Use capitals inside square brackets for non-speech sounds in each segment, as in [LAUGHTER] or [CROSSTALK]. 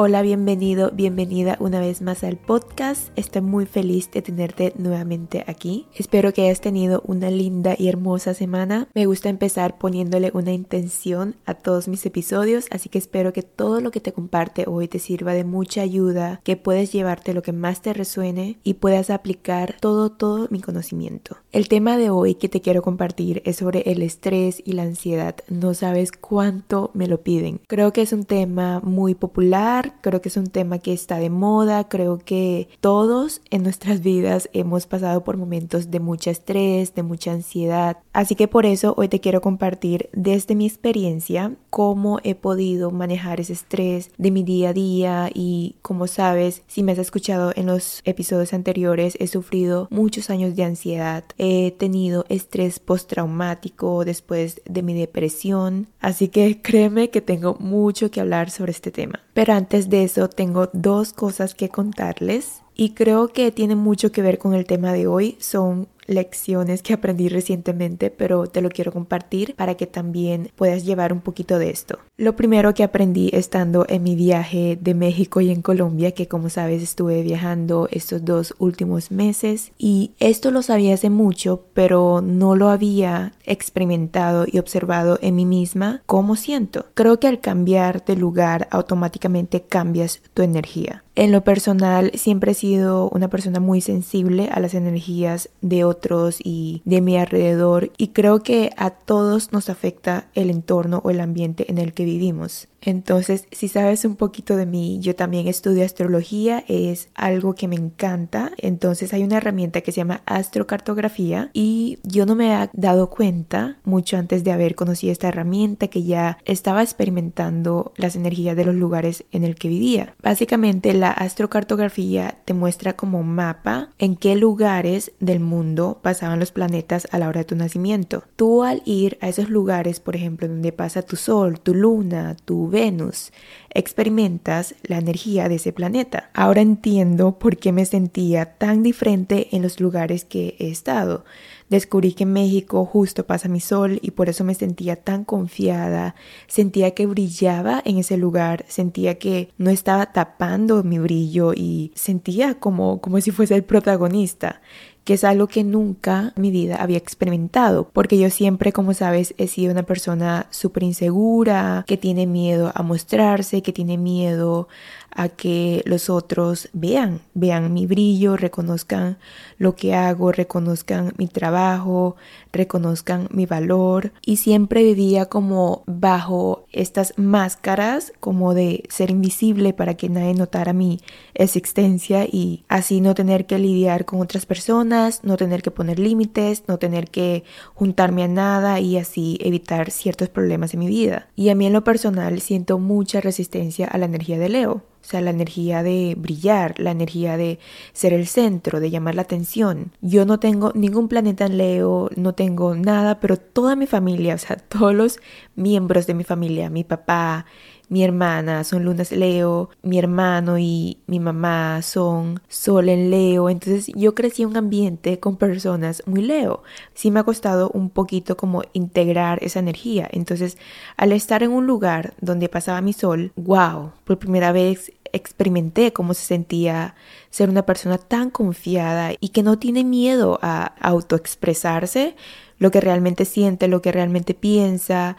Hola, bienvenido, bienvenida una vez más al podcast. Estoy muy feliz de tenerte nuevamente aquí. Espero que hayas tenido una linda y hermosa semana. Me gusta empezar poniéndole una intención a todos mis episodios, así que espero que todo lo que te comparte hoy te sirva de mucha ayuda, que puedes llevarte lo que más te resuene y puedas aplicar todo, todo mi conocimiento. El tema de hoy que te quiero compartir es sobre el estrés y la ansiedad. No sabes cuánto me lo piden. Creo que es un tema muy popular creo que es un tema que está de moda, creo que todos en nuestras vidas hemos pasado por momentos de mucho estrés, de mucha ansiedad, así que por eso hoy te quiero compartir desde mi experiencia cómo he podido manejar ese estrés de mi día a día y como sabes, si me has escuchado en los episodios anteriores, he sufrido muchos años de ansiedad, he tenido estrés postraumático después de mi depresión, así que [LAUGHS] créeme que tengo mucho que hablar sobre este tema. Pero antes de eso tengo dos cosas que contarles y creo que tiene mucho que ver con el tema de hoy. Son lecciones que aprendí recientemente, pero te lo quiero compartir para que también puedas llevar un poquito de esto. Lo primero que aprendí estando en mi viaje de México y en Colombia, que como sabes estuve viajando estos dos últimos meses y esto lo sabía hace mucho, pero no lo había experimentado y observado en mí misma cómo siento. Creo que al cambiar de lugar automáticamente cambias tu energía. En lo personal siempre he sido una persona muy sensible a las energías de otros y de mi alrededor y creo que a todos nos afecta el entorno o el ambiente en el que vivimos. Entonces, si sabes un poquito de mí, yo también estudio astrología, es algo que me encanta. Entonces, hay una herramienta que se llama astrocartografía y yo no me había dado cuenta mucho antes de haber conocido esta herramienta que ya estaba experimentando las energías de los lugares en el que vivía. Básicamente, la astrocartografía te muestra como mapa en qué lugares del mundo pasaban los planetas a la hora de tu nacimiento. Tú al ir a esos lugares, por ejemplo, donde pasa tu sol, tu luna, tu Venus, experimentas la energía de ese planeta. Ahora entiendo por qué me sentía tan diferente en los lugares que he estado. Descubrí que en México justo pasa mi sol y por eso me sentía tan confiada, sentía que brillaba en ese lugar, sentía que no estaba tapando mi brillo y sentía como, como si fuese el protagonista que es algo que nunca en mi vida había experimentado, porque yo siempre, como sabes, he sido una persona súper insegura, que tiene miedo a mostrarse, que tiene miedo a que los otros vean, vean mi brillo, reconozcan lo que hago, reconozcan mi trabajo, reconozcan mi valor y siempre vivía como bajo estas máscaras como de ser invisible para que nadie notara mi existencia y así no tener que lidiar con otras personas, no tener que poner límites, no tener que juntarme a nada y así evitar ciertos problemas en mi vida. Y a mí en lo personal siento mucha resistencia a la energía de Leo. O sea, la energía de brillar, la energía de ser el centro, de llamar la atención. Yo no tengo ningún planeta en Leo, no tengo nada, pero toda mi familia, o sea, [LAUGHS] todos los miembros de mi familia, mi papá, mi hermana son lunas Leo, mi hermano y mi mamá son sol en Leo, entonces yo crecí en un ambiente con personas muy Leo. Sí me ha costado un poquito como integrar esa energía, entonces al estar en un lugar donde pasaba mi sol, wow, por primera vez experimenté cómo se sentía ser una persona tan confiada y que no tiene miedo a autoexpresarse lo que realmente siente, lo que realmente piensa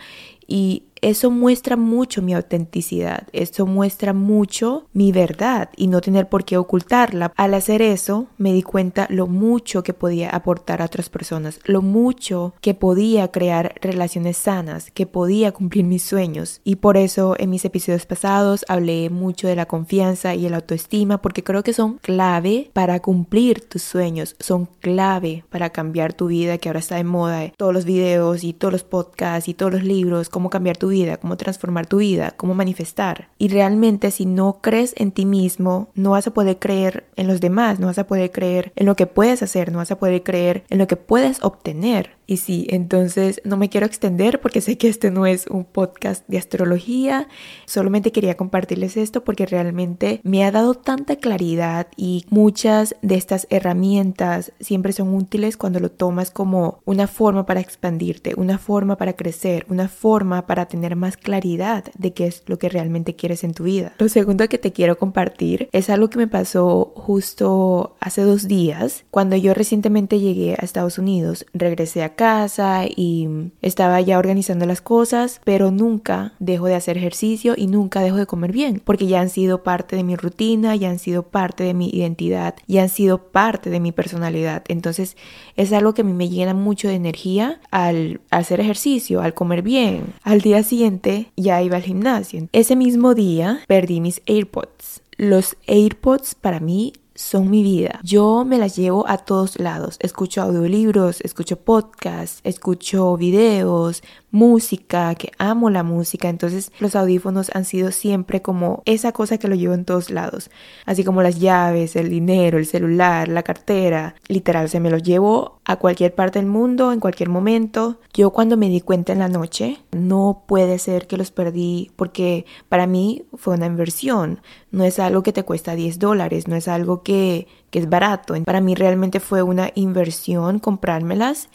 y eso muestra mucho mi autenticidad, eso muestra mucho mi verdad y no tener por qué ocultarla. Al hacer eso me di cuenta lo mucho que podía aportar a otras personas, lo mucho que podía crear relaciones sanas, que podía cumplir mis sueños. Y por eso en mis episodios pasados hablé mucho de la confianza y el autoestima porque creo que son clave para cumplir tus sueños, son clave para cambiar tu vida que ahora está de moda, todos los videos y todos los podcasts y todos los libros, cómo cambiar tu vida, cómo transformar tu vida, cómo manifestar. Y realmente si no crees en ti mismo, no vas a poder creer en los demás, no vas a poder creer en lo que puedes hacer, no vas a poder creer en lo que puedes obtener. Y sí, entonces no me quiero extender porque sé que este no es un podcast de astrología, solamente quería compartirles esto porque realmente me ha dado tanta claridad y muchas de estas herramientas siempre son útiles cuando lo tomas como una forma para expandirte, una forma para crecer, una forma para tener más claridad de qué es lo que realmente quieres en tu vida. Lo segundo que te quiero compartir es algo que me pasó justo hace dos días cuando yo recientemente llegué a Estados Unidos, regresé a casa y estaba ya organizando las cosas, pero nunca dejo de hacer ejercicio y nunca dejo de comer bien, porque ya han sido parte de mi rutina, ya han sido parte de mi identidad, ya han sido parte de mi personalidad. Entonces es algo que a mí me llena mucho de energía al hacer ejercicio, al comer bien. Al día siguiente ya iba al gimnasio. Ese mismo día perdí mis AirPods. Los AirPods para mí son mi vida. Yo me las llevo a todos lados. Escucho audiolibros, escucho podcasts, escucho videos, música, que amo la música. Entonces los audífonos han sido siempre como esa cosa que lo llevo en todos lados. Así como las llaves, el dinero, el celular, la cartera. Literal, se me los llevo a cualquier parte del mundo, en cualquier momento. Yo cuando me di cuenta en la noche, no puede ser que los perdí porque para mí fue una inversión. No es algo que te cuesta 10 dólares, no es algo que, que es barato. Para mí realmente fue una inversión comprármelas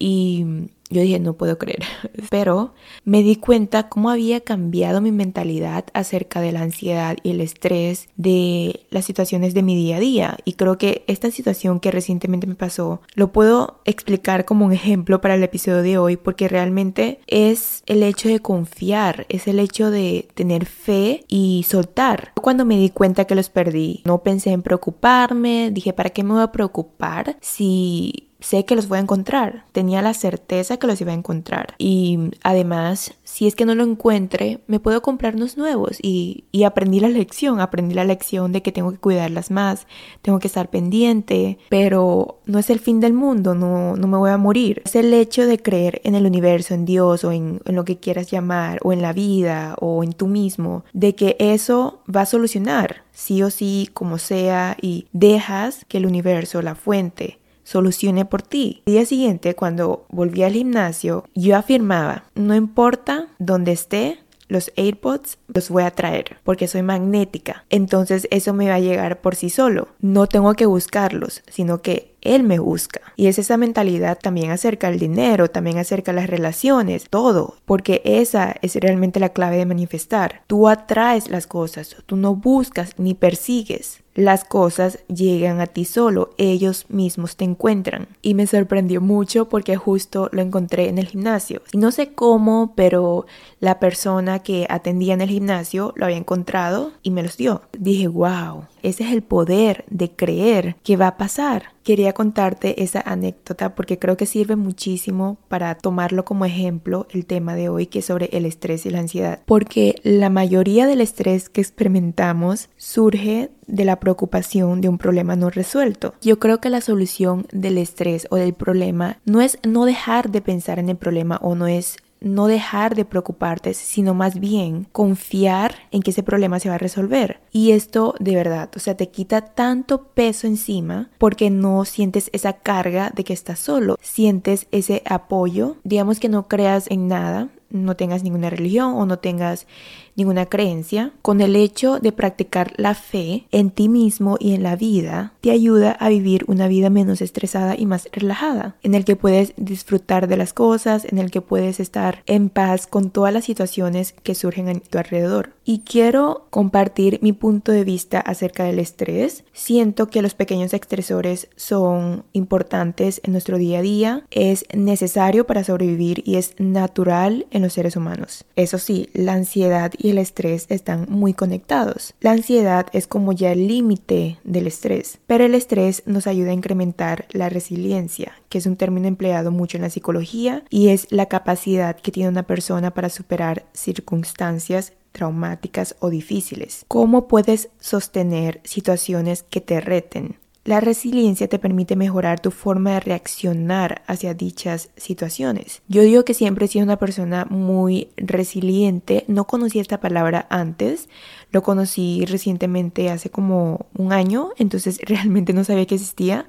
y yo dije, no puedo creer. [LAUGHS] Pero me di cuenta cómo había cambiado mi mentalidad acerca de la ansiedad y el estrés de las situaciones de mi día a día. Y creo que esta situación que recientemente me pasó lo puedo explicar como un ejemplo para el episodio de hoy porque realmente es el hecho de confiar, es el hecho de tener fe y soltar. Cuando me di cuenta que los perdí, no pensé en preocuparme, dije, ¿para qué me voy a preocupar si sé que los voy a encontrar. Tenía la certeza que los iba a encontrar. Y además, si es que no lo encuentre, me puedo comprar unos nuevos. Y, y aprendí la lección, aprendí la lección de que tengo que cuidarlas más, tengo que estar pendiente, pero no es el fin del mundo, no, no me voy a morir. Es el hecho de creer en el universo, en Dios o en, en lo que quieras llamar, o en la vida, o en tú mismo, de que eso va a solucionar sí o sí, como sea, y dejas que el universo, la fuente, solucione por ti. El día siguiente, cuando volví al gimnasio, yo afirmaba, no importa dónde esté, los AirPods los voy a traer porque soy magnética. Entonces eso me va a llegar por sí solo. No tengo que buscarlos, sino que él me busca. Y es esa mentalidad también acerca del dinero, también acerca las relaciones, todo. Porque esa es realmente la clave de manifestar. Tú atraes las cosas, tú no buscas ni persigues las cosas llegan a ti solo, ellos mismos te encuentran. Y me sorprendió mucho porque justo lo encontré en el gimnasio. Y no sé cómo, pero la persona que atendía en el gimnasio lo había encontrado y me los dio. Dije, wow, ese es el poder de creer que va a pasar. Quería contarte esa anécdota porque creo que sirve muchísimo para tomarlo como ejemplo el tema de hoy que es sobre el estrés y la ansiedad. Porque la mayoría del estrés que experimentamos surge de la preocupación de un problema no resuelto. Yo creo que la solución del estrés o del problema no es no dejar de pensar en el problema o no es no dejar de preocuparte, sino más bien confiar en que ese problema se va a resolver. Y esto de verdad, o sea, te quita tanto peso encima porque no sientes esa carga de que estás solo, sientes ese apoyo, digamos que no creas en nada, no tengas ninguna religión o no tengas ninguna creencia, con el hecho de practicar la fe en ti mismo y en la vida, te ayuda a vivir una vida menos estresada y más relajada, en el que puedes disfrutar de las cosas, en el que puedes estar en paz con todas las situaciones que surgen a tu alrededor. Y quiero compartir mi punto de vista acerca del estrés. Siento que los pequeños estresores son importantes en nuestro día a día, es necesario para sobrevivir y es natural en los seres humanos. Eso sí, la ansiedad y el estrés están muy conectados. La ansiedad es como ya el límite del estrés, pero el estrés nos ayuda a incrementar la resiliencia, que es un término empleado mucho en la psicología y es la capacidad que tiene una persona para superar circunstancias traumáticas o difíciles. ¿Cómo puedes sostener situaciones que te reten? La resiliencia te permite mejorar tu forma de reaccionar hacia dichas situaciones. Yo digo que siempre he sido una persona muy resiliente, no conocía esta palabra antes, lo conocí recientemente hace como un año, entonces [LAUGHS] realmente no sabía que existía.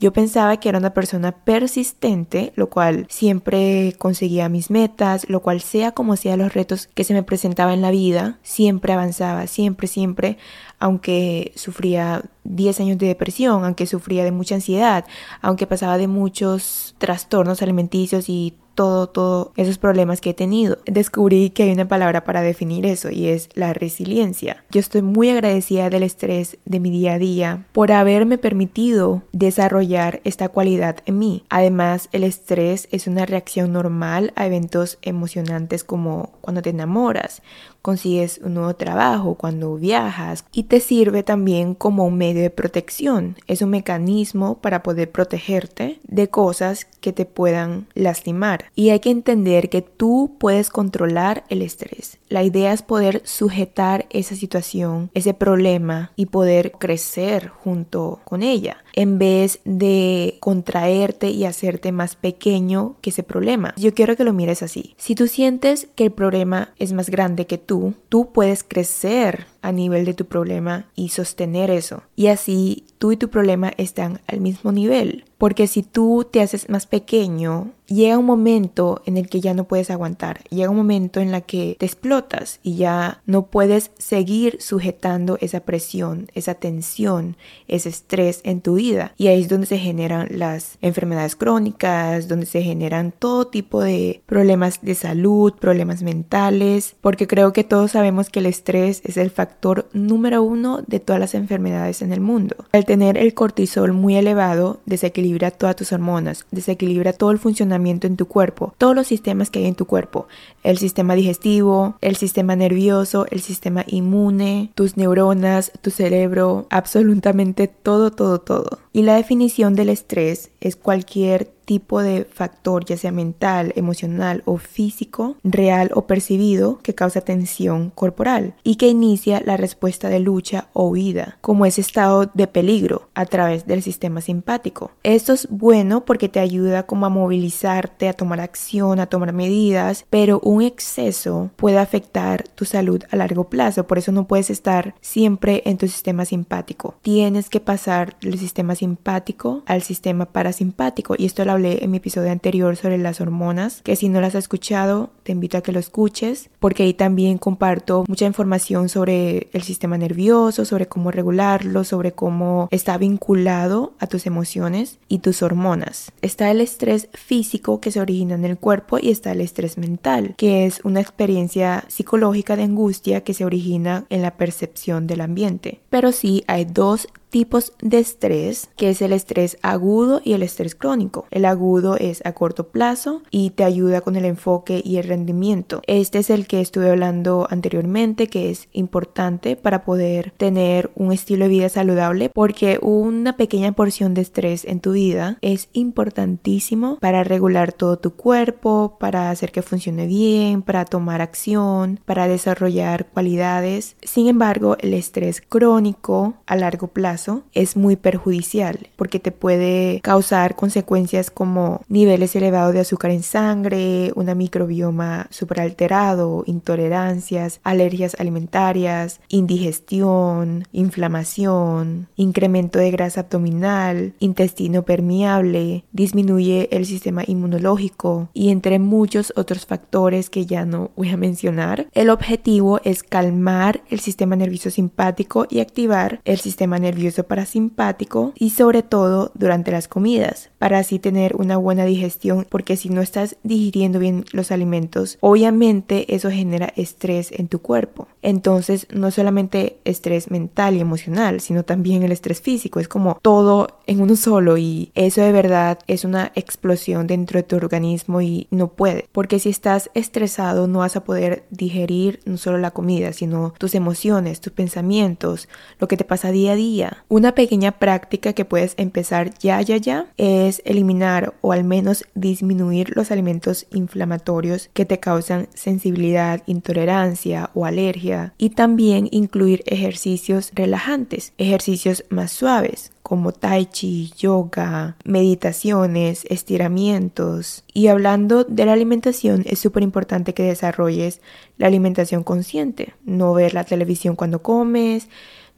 Yo pensaba que era una persona persistente, lo cual siempre conseguía mis metas, lo cual sea como sea los retos que se me presentaba en la vida, siempre avanzaba, siempre, siempre, aunque sufría 10 años de depresión, aunque sufría de mucha ansiedad, aunque pasaba de muchos trastornos alimenticios y todo, todo esos problemas que he tenido. Descubrí que hay una palabra para definir eso y es la resiliencia. Yo estoy muy agradecida del estrés de mi día a día por haberme permitido desarrollar esta cualidad en mí. Además, el estrés es una reacción normal a eventos emocionantes como cuando te enamoras, consigues un nuevo trabajo, cuando viajas y te sirve también como un medio de protección. Es un mecanismo para poder protegerte de cosas que te puedan lastimar. Y hay que entender que tú puedes controlar el estrés. La idea es poder sujetar esa situación, ese problema y poder crecer junto con ella en vez de contraerte y hacerte más pequeño que ese problema. Yo quiero que lo mires así. Si tú sientes que el problema es más grande que tú, tú puedes crecer a nivel de tu problema y sostener eso. Y así tú y tu problema están al mismo nivel. Porque si tú te haces más pequeño, llega un momento en el que ya no puedes aguantar. Llega un momento en la que te explotas y ya no puedes seguir sujetando esa presión, esa tensión, ese estrés en tu vida. Y ahí es donde se generan las enfermedades crónicas, donde se generan todo tipo de problemas de salud, problemas mentales, porque creo que todos sabemos que el estrés es el factor número uno de todas las enfermedades en el mundo. Al tener el cortisol muy elevado, desequilibra todas tus hormonas, desequilibra todo el funcionamiento en tu cuerpo, todos los sistemas que hay en tu cuerpo, el sistema digestivo, el sistema nervioso, el sistema inmune, tus neuronas, tu cerebro, absolutamente todo, todo, todo. Y la definición del estrés es cualquier tipo de factor, ya sea mental, emocional o físico, real o percibido, que causa tensión corporal y que inicia la respuesta de lucha o huida, como ese estado de peligro a través del sistema simpático. Esto es bueno porque te ayuda como a movilizarte, a tomar acción, a tomar medidas, pero un exceso puede afectar tu salud a largo plazo, por eso no puedes estar siempre en tu sistema simpático. Tienes que pasar del sistema simpático al sistema parasimpático y esto lo en mi episodio anterior sobre las hormonas, que si no las has escuchado, te invito a que lo escuches, porque ahí también comparto mucha información sobre el sistema nervioso, sobre cómo regularlo, sobre cómo está vinculado a tus emociones y tus hormonas. Está el estrés físico que se origina en el cuerpo y está el estrés mental, que es una experiencia psicológica de angustia que se origina en la percepción del ambiente. Pero sí hay dos tipos de estrés, que es el estrés agudo y el estrés crónico. El agudo es a corto plazo y te ayuda con el enfoque y el rendimiento. Este es el que estuve hablando anteriormente, que es importante para poder tener un estilo de vida saludable, porque una pequeña porción de estrés en tu vida es importantísimo para regular todo tu cuerpo, para hacer que funcione bien, para tomar acción, para desarrollar cualidades. Sin embargo, el estrés crónico a largo plazo es muy perjudicial porque te puede causar consecuencias como niveles elevados de azúcar en sangre, una microbioma superalterado, intolerancias, alergias alimentarias, indigestión, inflamación, incremento de grasa abdominal, intestino permeable, disminuye el sistema inmunológico y entre muchos otros factores que ya no voy a mencionar. El objetivo es calmar el sistema nervioso simpático y activar el sistema nervioso parasimpático y sobre todo durante las comidas para así tener una buena digestión porque si no estás digiriendo bien los alimentos obviamente eso genera estrés en tu cuerpo. Entonces no solamente estrés mental y emocional sino también el estrés físico. Es como todo en uno solo y eso de verdad es una explosión dentro de tu organismo y no puede porque si estás estresado no vas a poder digerir no solo la comida sino tus emociones tus pensamientos lo que te pasa día a día una pequeña práctica que puedes empezar ya, ya, ya es eliminar o al menos disminuir los alimentos inflamatorios que te causan sensibilidad, intolerancia o alergia y también incluir ejercicios relajantes, ejercicios más suaves como tai chi, yoga, meditaciones, estiramientos. Y hablando de la alimentación, es súper importante que desarrolles la alimentación consciente, no ver la televisión cuando comes,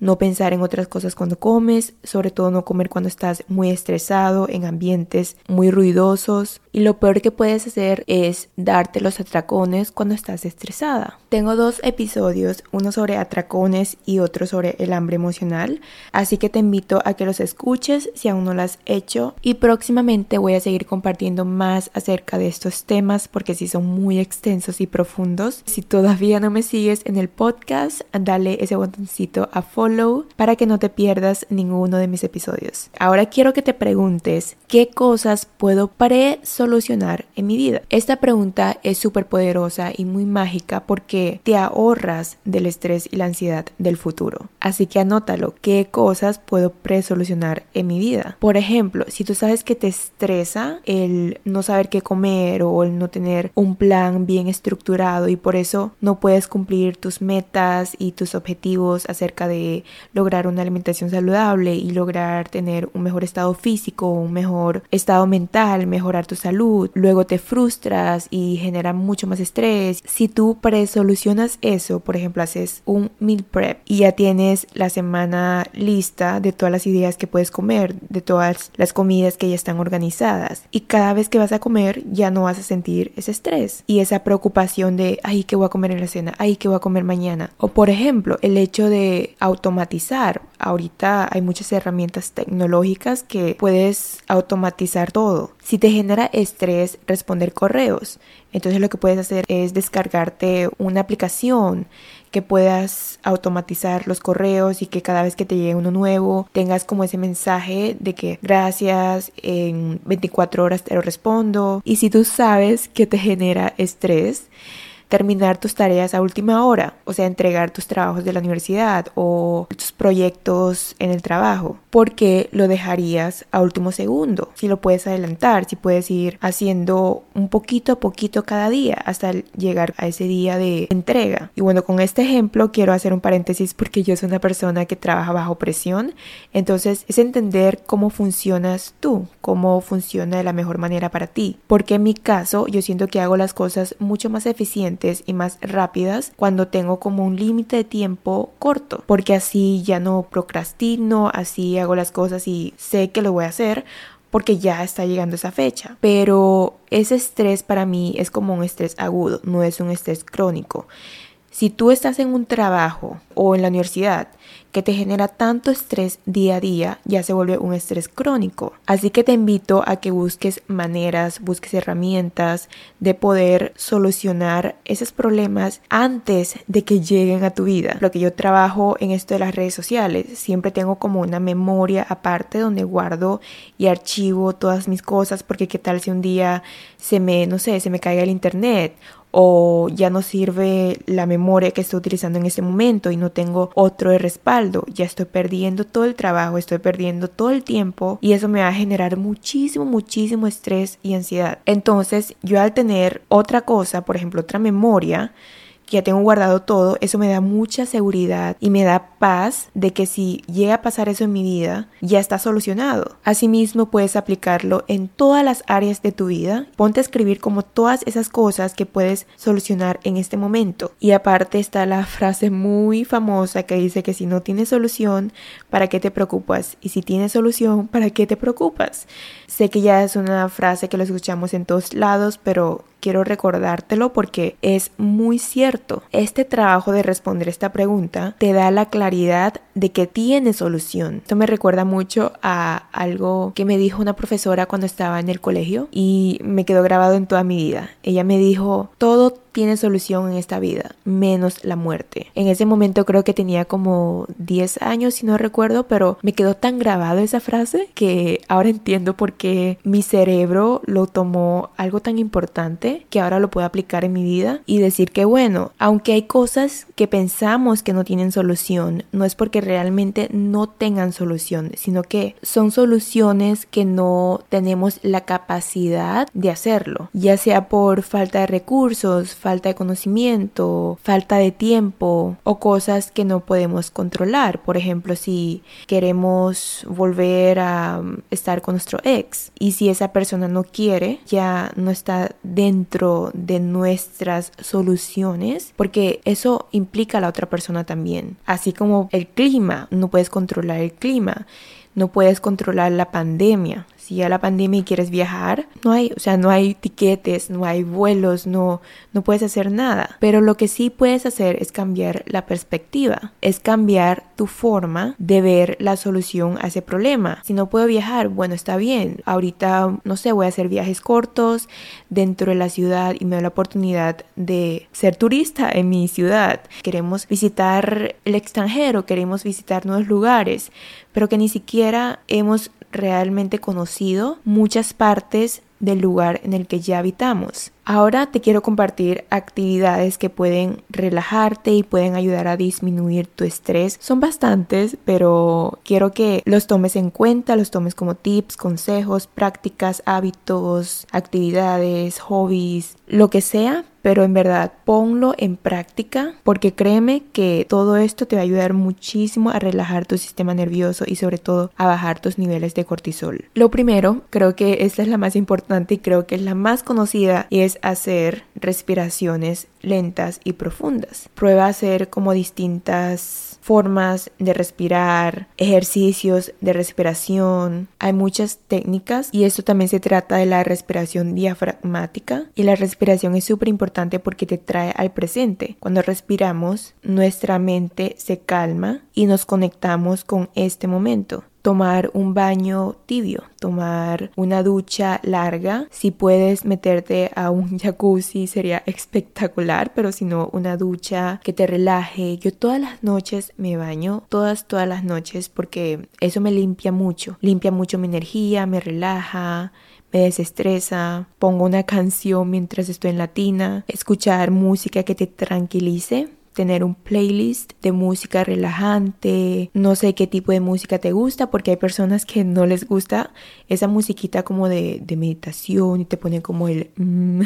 no pensar en otras cosas cuando comes, sobre todo no comer cuando estás muy estresado, en ambientes muy ruidosos. Y lo peor que puedes hacer es darte los atracones cuando estás estresada. Tengo dos episodios, uno sobre atracones y otro sobre el hambre emocional, así que te invito a que los escuches si aún no lo has hecho y próximamente voy a seguir compartiendo más acerca de estos temas porque sí son muy extensos y profundos. Si todavía no me sigues en el podcast, dale ese botoncito a follow para que no te pierdas ninguno de mis episodios. Ahora quiero que te preguntes qué cosas puedo pre-solucionar en mi vida. Esta pregunta es súper poderosa y muy mágica porque te ahorras del estrés y la ansiedad del futuro. Así que anótalo, qué cosas puedo pre-solucionar en mi vida. Por ejemplo, si tú sabes que te estresa el no saber qué comer o el no tener un plan bien estructurado y por eso no puedes cumplir tus metas y tus objetivos acerca de lograr una alimentación saludable y lograr tener un mejor estado físico, un mejor estado mental, mejorar tu salud. Luego te frustras y genera mucho más estrés. Si tú presolucionas eso, por ejemplo, haces un meal prep y ya tienes la semana lista de todas las ideas que puedes comer, de todas las comidas que ya están organizadas. Y cada vez que vas a comer ya no vas a sentir ese estrés y esa preocupación de, ay, ¿qué voy a comer en la cena? Ay, ¿qué voy a comer mañana? O por ejemplo, el hecho de automatizar automatizar. Ahorita hay muchas herramientas tecnológicas que puedes automatizar todo. Si te genera estrés responder correos, entonces lo que puedes hacer es descargarte una aplicación que puedas automatizar los correos y que cada vez que te llegue uno nuevo tengas como ese mensaje de que gracias, en 24 horas te lo respondo. Y si tú sabes que te genera estrés, terminar tus tareas a última hora, o sea, entregar tus trabajos de la universidad o tus proyectos en el trabajo, porque lo dejarías a último segundo. Si lo puedes adelantar, si puedes ir haciendo un poquito a poquito cada día hasta llegar a ese día de entrega. Y bueno, con este ejemplo quiero hacer un paréntesis porque yo soy una persona que trabaja bajo presión, entonces es entender cómo funcionas tú, cómo funciona de la mejor manera para ti, porque en mi caso yo siento que hago las cosas mucho más eficientes y más rápidas cuando tengo como un límite de tiempo corto, porque así ya no procrastino, así hago las cosas y sé que lo voy a hacer porque ya está llegando esa fecha. Pero ese estrés para mí es como un estrés agudo, no es un estrés crónico. Si tú estás en un trabajo o en la universidad que te genera tanto estrés día a día, ya se vuelve un estrés crónico. Así que te invito a que busques maneras, busques herramientas de poder solucionar esos problemas antes de que lleguen a tu vida. Lo que yo trabajo en esto de las redes sociales, siempre tengo como una memoria aparte donde guardo y archivo todas mis cosas porque qué tal si un día se me, no sé, se me caiga el internet o ya no sirve la memoria que estoy utilizando en este momento y no tengo otro de respaldo, ya estoy perdiendo todo el trabajo, estoy perdiendo todo el tiempo y eso me va a generar muchísimo, muchísimo estrés y ansiedad. Entonces yo al tener otra cosa, por ejemplo, otra memoria, ya tengo guardado todo, eso me da mucha seguridad y me da paz de que si llega a pasar eso en mi vida, ya está solucionado. Asimismo, puedes aplicarlo en todas las áreas de tu vida. Ponte a escribir como todas esas cosas que puedes solucionar en este momento. Y aparte está la [LAUGHS] frase muy famosa que dice que si no tienes solución, ¿para qué te preocupas? Y si tienes solución, ¿para qué te preocupas? Sé que ya es una frase que lo escuchamos en todos lados, pero quiero recordártelo porque es muy cierto. Este trabajo de responder esta pregunta te da la claridad de que tiene solución. Esto me recuerda mucho a algo que me dijo una profesora cuando estaba en el colegio y me quedó grabado en toda mi vida. Ella me dijo, todo tiene solución en esta vida, menos la muerte. En ese momento creo que tenía como 10 años, si no recuerdo, pero me quedó tan grabado esa frase que ahora entiendo por qué mi cerebro lo tomó algo tan importante que ahora lo puedo aplicar en mi vida y decir que bueno, aunque hay cosas que pensamos que no tienen solución, no es porque realmente no tengan solución, sino que son soluciones que no tenemos la capacidad de hacerlo, ya sea por falta de recursos, falta de conocimiento, falta de tiempo o cosas que no podemos controlar. Por ejemplo, si queremos volver a um, estar con nuestro ex y si esa persona no quiere, ya no está dentro de nuestras soluciones, porque eso implica a la otra persona también. Así como el clima, no puedes controlar el clima no puedes controlar la pandemia, si ya la pandemia quieres viajar, no hay, o sea, no hay tiquetes, no hay vuelos, no, no puedes hacer nada. Pero lo que sí puedes hacer es cambiar la perspectiva, es cambiar tu forma de ver la solución a ese problema. Si no puedo viajar, bueno, está bien. Ahorita, no sé, voy a hacer viajes cortos dentro de la ciudad y me da la oportunidad de ser turista en mi ciudad. Queremos visitar el extranjero, queremos visitar nuevos lugares, pero que ni siquiera hemos realmente conocido muchas partes del lugar en el que ya habitamos. Ahora te quiero compartir actividades que pueden relajarte y pueden ayudar a disminuir tu estrés. Son bastantes, pero quiero que los tomes en cuenta, los tomes como tips, consejos, prácticas, hábitos, actividades, hobbies, lo que sea, pero en verdad ponlo en práctica porque créeme que todo esto te va a ayudar muchísimo a relajar tu sistema nervioso y sobre todo a bajar tus niveles de cortisol. Lo primero, creo que esta es la más importante y creo que es la más conocida y es hacer respiraciones lentas y profundas. Prueba a hacer como distintas formas de respirar, ejercicios de respiración. Hay muchas técnicas y esto también se trata de la respiración diafragmática y la respiración es súper importante porque te trae al presente. Cuando respiramos, nuestra mente se calma y nos conectamos con este momento tomar un baño tibio, tomar una ducha larga. Si puedes meterte a un [LAUGHS] jacuzzi sería espectacular, pero si no, una ducha que te relaje. Yo todas las noches me baño, todas, todas las noches, porque eso me limpia mucho. Limpia mucho mi energía, me relaja, me desestresa, pongo una canción mientras estoy en la tina, escuchar música que te tranquilice tener un playlist de música relajante, no sé qué tipo de música te gusta, porque hay personas que no les gusta esa musiquita como de, meditación y te pone como el... Mm,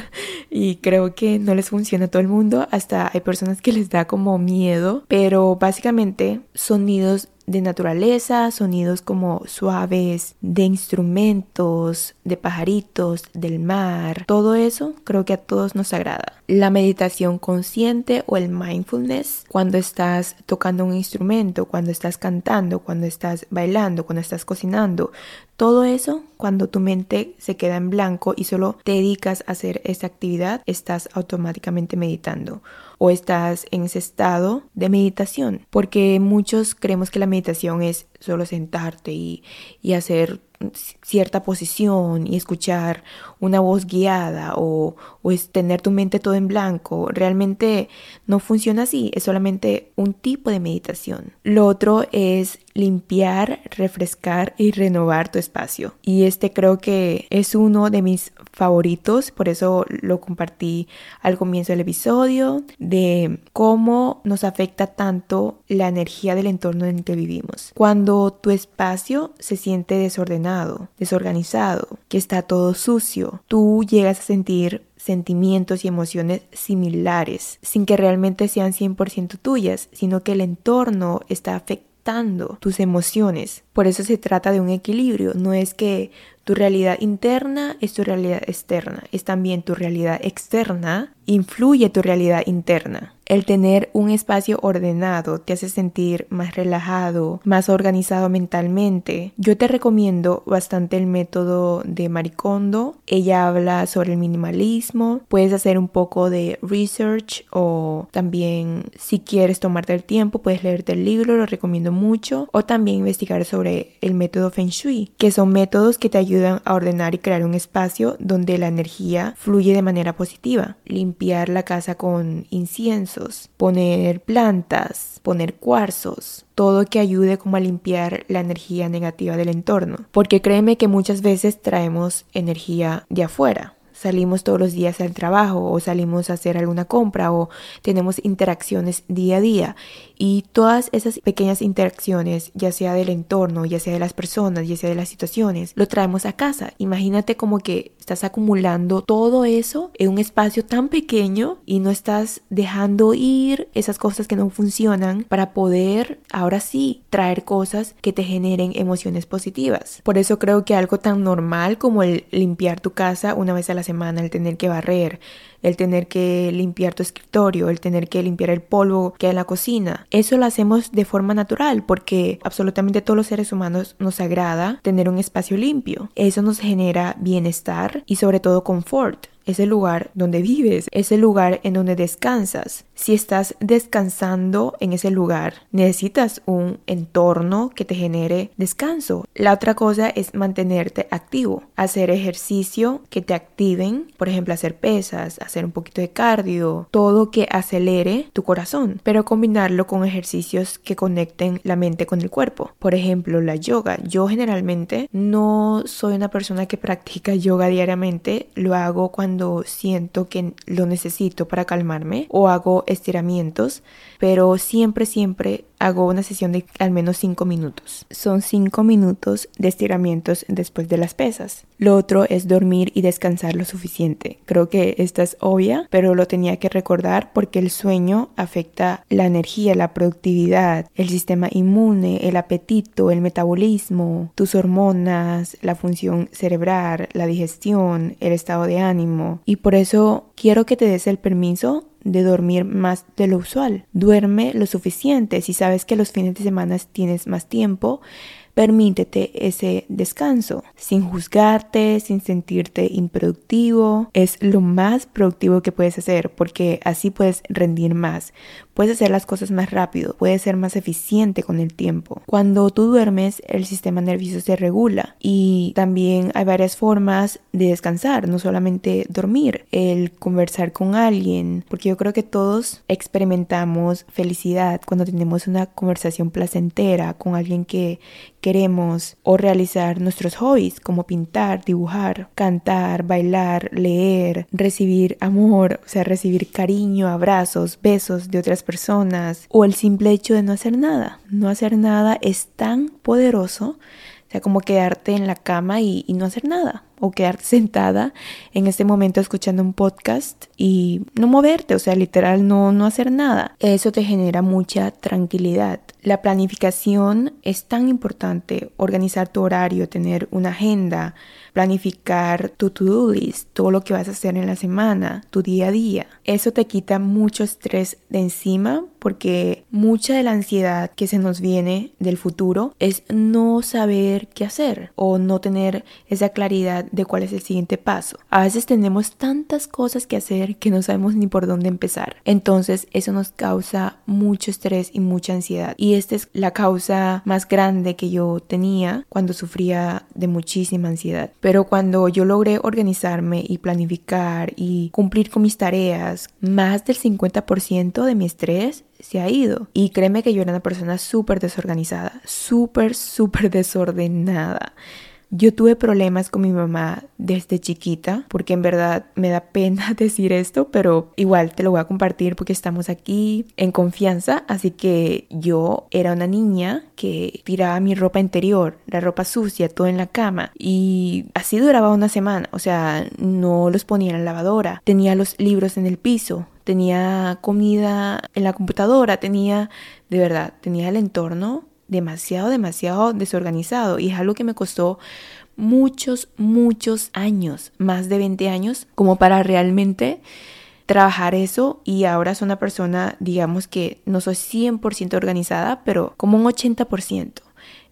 y creo que no les funciona a todo el mundo, hasta hay personas que les da como miedo, pero básicamente sonidos de naturaleza, sonidos como suaves, de instrumentos, de pajaritos, del mar, todo eso creo que a todos nos agrada. La meditación consciente o el mindfulness, cuando estás tocando un instrumento, cuando estás cantando, cuando estás bailando, cuando estás cocinando, todo eso, cuando tu mente se queda en blanco y solo te dedicas a hacer esa actividad, estás automáticamente meditando o estás en ese estado de meditación, porque muchos creemos que la meditación es solo sentarte y, y hacer cierta posición y escuchar una voz guiada o, o, tener tu mente todo en blanco. Realmente no funciona así, es solamente un tipo de meditación. Lo otro es limpiar, refrescar y renovar tu espacio. Y este creo que es uno de mis favoritos, por eso lo compartí al comienzo del episodio, de cómo nos afecta tanto la energía del entorno en el que vivimos. Cuando tu espacio se siente desordenado, desorganizado, que está todo sucio, tú llegas a sentir sentimientos y emociones similares, sin que realmente sean 100% tuyas, sino que el entorno está tus emociones. Por eso se trata de un equilibrio, no es que tu realidad interna es tu realidad externa, es también tu realidad externa, influye tu realidad interna. El tener un espacio ordenado te hace sentir más relajado, más organizado mentalmente. Yo te recomiendo bastante el método de Maricondo. Ella habla sobre el minimalismo. Puedes hacer un poco de research o también si quieres tomarte el tiempo puedes leerte el libro, lo recomiendo mucho. O también investigar sobre el método Feng Shui, que son métodos que te ayudan a ordenar y crear un espacio donde la energía fluye de manera positiva. Limpiar la casa con incienso poner plantas, poner cuarzos, todo que ayude como a limpiar la energía negativa del entorno. Porque créeme que muchas veces traemos energía de afuera, salimos todos los días al trabajo o salimos a hacer alguna compra o tenemos interacciones día a día. Y todas esas pequeñas interacciones, ya sea del entorno, ya sea de las personas, ya sea de las situaciones, lo traemos a casa. Imagínate como que estás acumulando todo eso en un espacio tan pequeño y no estás dejando ir esas cosas que no funcionan para poder ahora sí traer cosas que te generen emociones positivas. Por eso creo que algo tan normal como el limpiar tu casa una vez a la semana, el tener que barrer, el tener que limpiar tu escritorio, el tener que limpiar el polvo que hay en la cocina. Eso lo hacemos de forma natural porque absolutamente todos los seres humanos nos agrada tener un espacio limpio. Eso nos genera bienestar y sobre todo confort es el lugar donde vives, es el lugar en donde descansas. Si estás descansando en ese lugar, necesitas un entorno que te genere descanso. La otra cosa es mantenerte activo, hacer ejercicio que te activen, por ejemplo, hacer pesas, hacer un poquito de cardio, todo que acelere tu corazón, pero combinarlo con ejercicios que conecten la mente con el cuerpo. Por ejemplo, la yoga. Yo generalmente no soy una persona que practica yoga diariamente, lo hago cuando siento que lo necesito para calmarme o hago estiramientos, pero siempre, siempre hago una sesión de al menos 5 minutos. Son 5 minutos de estiramientos después de las pesas. Lo otro es dormir y descansar lo suficiente. Creo que esta es obvia, pero lo tenía que recordar porque el sueño afecta la energía, la productividad, el sistema inmune, el apetito, el metabolismo, tus hormonas, la función cerebral, la digestión, el estado de ánimo. Y por eso quiero que te des el permiso de dormir más de lo usual. Duerme lo suficiente. Si sabes que los fines de semana tienes más tiempo, permítete ese descanso sin juzgarte, sin sentirte improductivo. Es lo más productivo que puedes hacer porque así puedes rendir más. Puedes hacer las cosas más rápido, puedes ser más eficiente con el tiempo. Cuando tú duermes, el sistema nervioso se regula y también hay varias formas de descansar, no solamente dormir, el conversar con alguien, porque yo creo que todos experimentamos felicidad cuando tenemos una conversación placentera con alguien que, queremos o realizar nuestros hobbies como pintar, dibujar, cantar, bailar, leer, recibir amor, o sea, recibir cariño, abrazos, besos de otras personas o el simple hecho de no hacer nada. No hacer nada es tan poderoso, como quedarte en la cama y, y no hacer nada o quedarte sentada en este momento escuchando un podcast y no moverte, o sea, literal no, no hacer nada. Eso te genera mucha tranquilidad. La planificación es tan importante, organizar tu horario, tener una agenda, planificar tu to-do list, todo lo que vas a hacer en la semana, tu día a día. Eso te quita mucho estrés de encima porque mucha de la ansiedad que se nos viene del futuro es no saber qué hacer o no tener esa claridad de cuál es el siguiente paso. A veces tenemos tantas cosas que hacer que no sabemos ni por dónde empezar. Entonces eso nos causa mucho estrés y mucha ansiedad. Y esta es la causa más grande que yo tenía cuando sufría de muchísima ansiedad. Pero cuando yo logré organizarme y planificar y cumplir con mis tareas, más del 50% de mi estrés se ha ido. Y créeme que yo era una persona súper desorganizada, súper, súper [LAUGHS] desordenada. Yo tuve problemas con mi mamá desde chiquita, porque en verdad me da pena [LAUGHS] decir esto, pero igual te lo voy a compartir porque estamos aquí en confianza, así que yo era una niña que tiraba mi ropa interior, la ropa sucia, todo en la cama, y así duraba una semana, o sea, no los ponía en la lavadora, tenía los libros en el piso, tenía comida en la computadora, tenía, de verdad, tenía el entorno demasiado, demasiado desorganizado y es algo que me costó muchos, muchos años, más de 20 años, como para realmente trabajar eso y ahora soy una persona, digamos que no soy 100% organizada, pero como un 80%.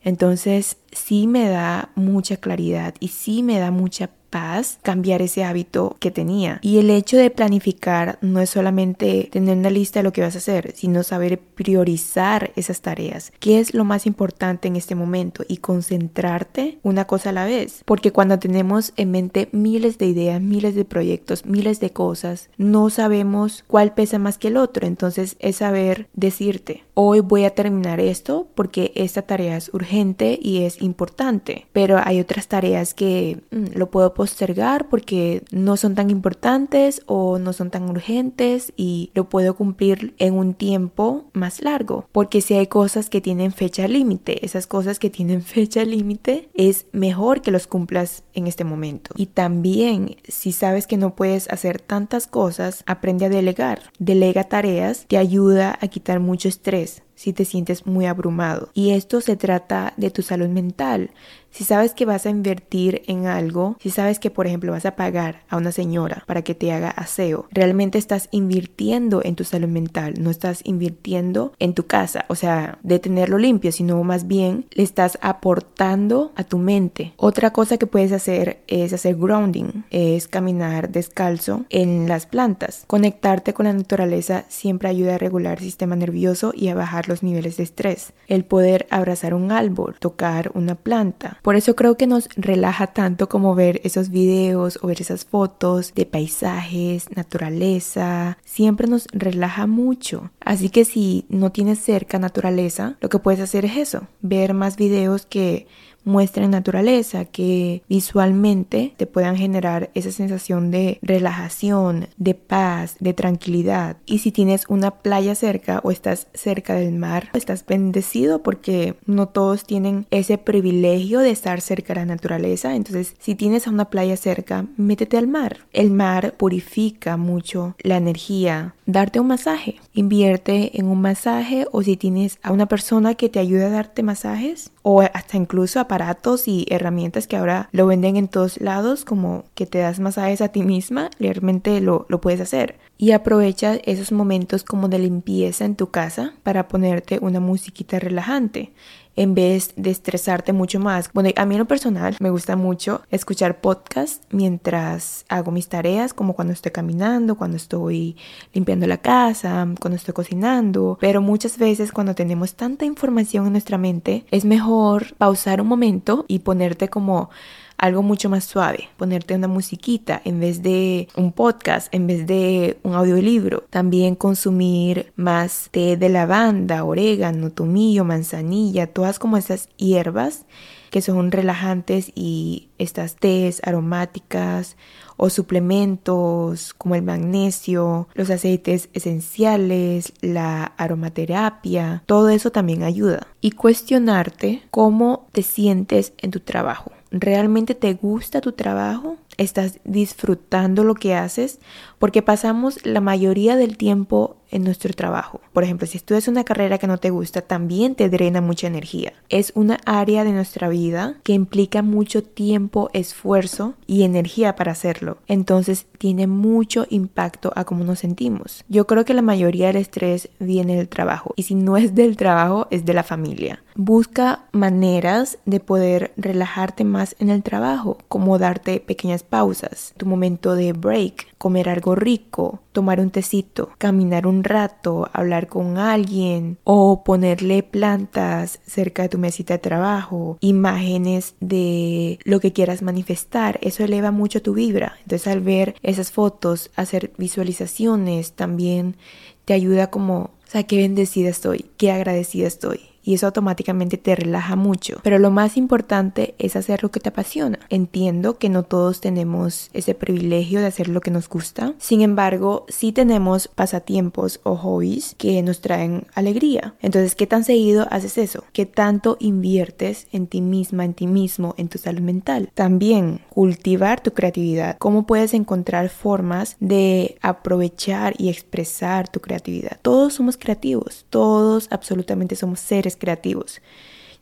Entonces sí me da mucha claridad y sí me da mucha cambiar ese hábito que tenía. Y el hecho de planificar no es solamente tener una lista de lo que vas a hacer, sino saber priorizar esas tareas. ¿Qué es lo más importante en este momento? Y concentrarte una cosa a la vez. Porque cuando tenemos en mente miles de ideas, miles de proyectos, miles de cosas, no sabemos cuál pesa más que el otro. Entonces es saber decirte, hoy voy a terminar esto porque esta tarea es urgente y es importante, pero hay otras tareas que mm, lo puedo postergar porque no son tan importantes o no son tan urgentes y lo puedo cumplir en un tiempo más largo, porque si hay cosas que tienen fecha límite, esas cosas que tienen [LAUGHS] fecha límite es mejor que los cumplas en este momento. Y también si sabes que no puedes hacer tantas cosas, aprende a delegar. Delega tareas, te ayuda a quitar mucho estrés si te sientes muy abrumado. Y esto se trata de tu salud mental. Si sabes que vas a invertir en algo, si sabes que por ejemplo vas a pagar a una señora para que te haga aseo, realmente estás invirtiendo en tu salud mental, no estás invirtiendo en tu casa, o sea, de tenerlo limpio, sino más bien le estás aportando a tu mente. Otra cosa que puedes hacer es hacer grounding, es caminar descalzo en las plantas. Conectarte con la naturaleza siempre ayuda a regular el sistema nervioso y a bajar los niveles de estrés. El poder abrazar un árbol, tocar una planta, por eso creo que nos relaja tanto como ver esos videos o ver esas fotos de paisajes, naturaleza. Siempre nos relaja mucho. Así que si no tienes cerca naturaleza, lo que puedes hacer es eso, ver más videos que muestren naturaleza, que visualmente te puedan generar esa sensación de relajación, de paz, de tranquilidad. Y si tienes una playa cerca o estás cerca del mar, estás bendecido porque no todos tienen ese privilegio de estar cerca de la naturaleza. Entonces, si tienes una playa cerca, métete al mar. El mar purifica mucho la energía. Darte un masaje. Invierte en un masaje o si tienes a una persona que te ayude a darte masajes o hasta incluso aparatos y herramientas que ahora lo venden en todos lados, como que te das masajes a ti misma, realmente lo, lo puedes hacer. Y aprovecha esos momentos como de limpieza en tu casa para ponerte una musiquita relajante en vez de estresarte mucho más. Bueno, a mí en lo personal me gusta mucho escuchar podcast mientras hago mis tareas, como cuando estoy caminando, cuando estoy limpiando la casa, cuando estoy cocinando, pero muchas veces cuando tenemos tanta información en nuestra mente, es mejor pausar un momento y ponerte como algo mucho más suave, ponerte una musiquita en vez de un podcast, en vez de un audiolibro. También consumir más té de lavanda, orégano, tomillo, manzanilla, todas como esas hierbas que son relajantes y estas tés aromáticas o suplementos como el magnesio, los aceites esenciales, la aromaterapia, todo eso también ayuda. Y cuestionarte cómo te sientes en tu trabajo. ¿Realmente te gusta tu trabajo? ¿Estás disfrutando lo que haces? Porque pasamos la mayoría del tiempo en nuestro trabajo. Por ejemplo, si estudias una carrera que no te gusta, también te drena mucha energía. Es una área de nuestra vida que implica mucho tiempo, esfuerzo y energía para hacerlo. Entonces tiene mucho impacto a cómo nos sentimos. Yo creo que la mayoría del estrés viene del trabajo y si no es del trabajo, es de la familia. Busca maneras de poder relajarte más en el trabajo, como darte pequeñas pausas, tu momento de break, comer algo rico, tomar un tecito, caminar un rato, hablar con alguien o ponerle plantas cerca de tu mesita de trabajo, imágenes de lo que quieras manifestar. Eso eleva mucho tu vibra. Entonces al ver esas fotos, hacer visualizaciones también te ayuda como, o sea, qué bendecida estoy, qué agradecida estoy y eso automáticamente te relaja mucho. Pero lo más importante es hacer lo que te apasiona. Entiendo que no todos tenemos ese privilegio de hacer lo que nos gusta. Sin embargo, sí tenemos pasatiempos o hobbies que nos traen alegría. Entonces, ¿qué tan seguido haces eso? ¿Qué tanto inviertes en ti misma, en ti mismo, en tu salud mental? También cultivar tu creatividad. ¿Cómo puedes encontrar formas de aprovechar y expresar tu creatividad? Todos somos creativos, todos absolutamente somos seres creativos.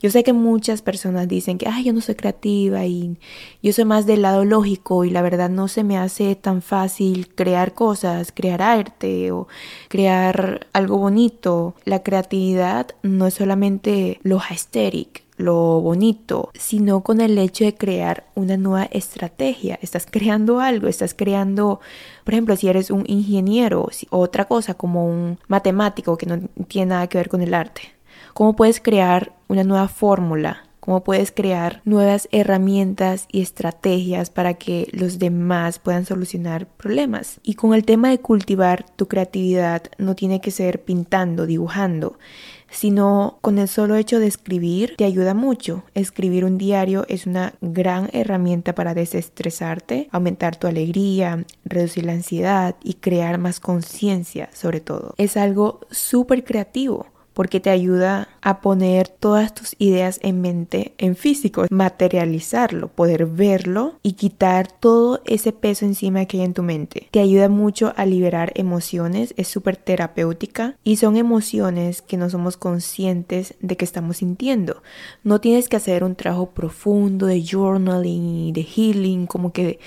Yo sé que muchas personas dicen que, ay, yo no soy creativa y yo soy más del lado lógico y la verdad no se me hace tan fácil crear cosas, crear arte o crear algo bonito. La creatividad no es solamente lo aesthetic, lo bonito, sino con el hecho de crear una nueva estrategia. Estás creando algo, estás creando, por ejemplo, si eres un ingeniero o otra cosa como un matemático que no tiene nada que ver con el arte cómo puedes crear una nueva fórmula, cómo puedes crear nuevas herramientas y estrategias para que los demás puedan solucionar problemas. Y con el tema de cultivar tu creatividad no tiene que ser pintando, dibujando, sino con el solo hecho de escribir te ayuda mucho. Escribir un diario es una gran herramienta para desestresarte, aumentar tu alegría, reducir la ansiedad y crear más conciencia sobre todo. Es algo súper creativo porque te ayuda a poner todas tus ideas en mente en físico, materializarlo, poder verlo y quitar todo ese peso encima que hay en tu mente. Te ayuda mucho a liberar emociones, es súper terapéutica y son emociones que no somos conscientes de que estamos sintiendo. No tienes que hacer un trabajo profundo de journaling de healing, como que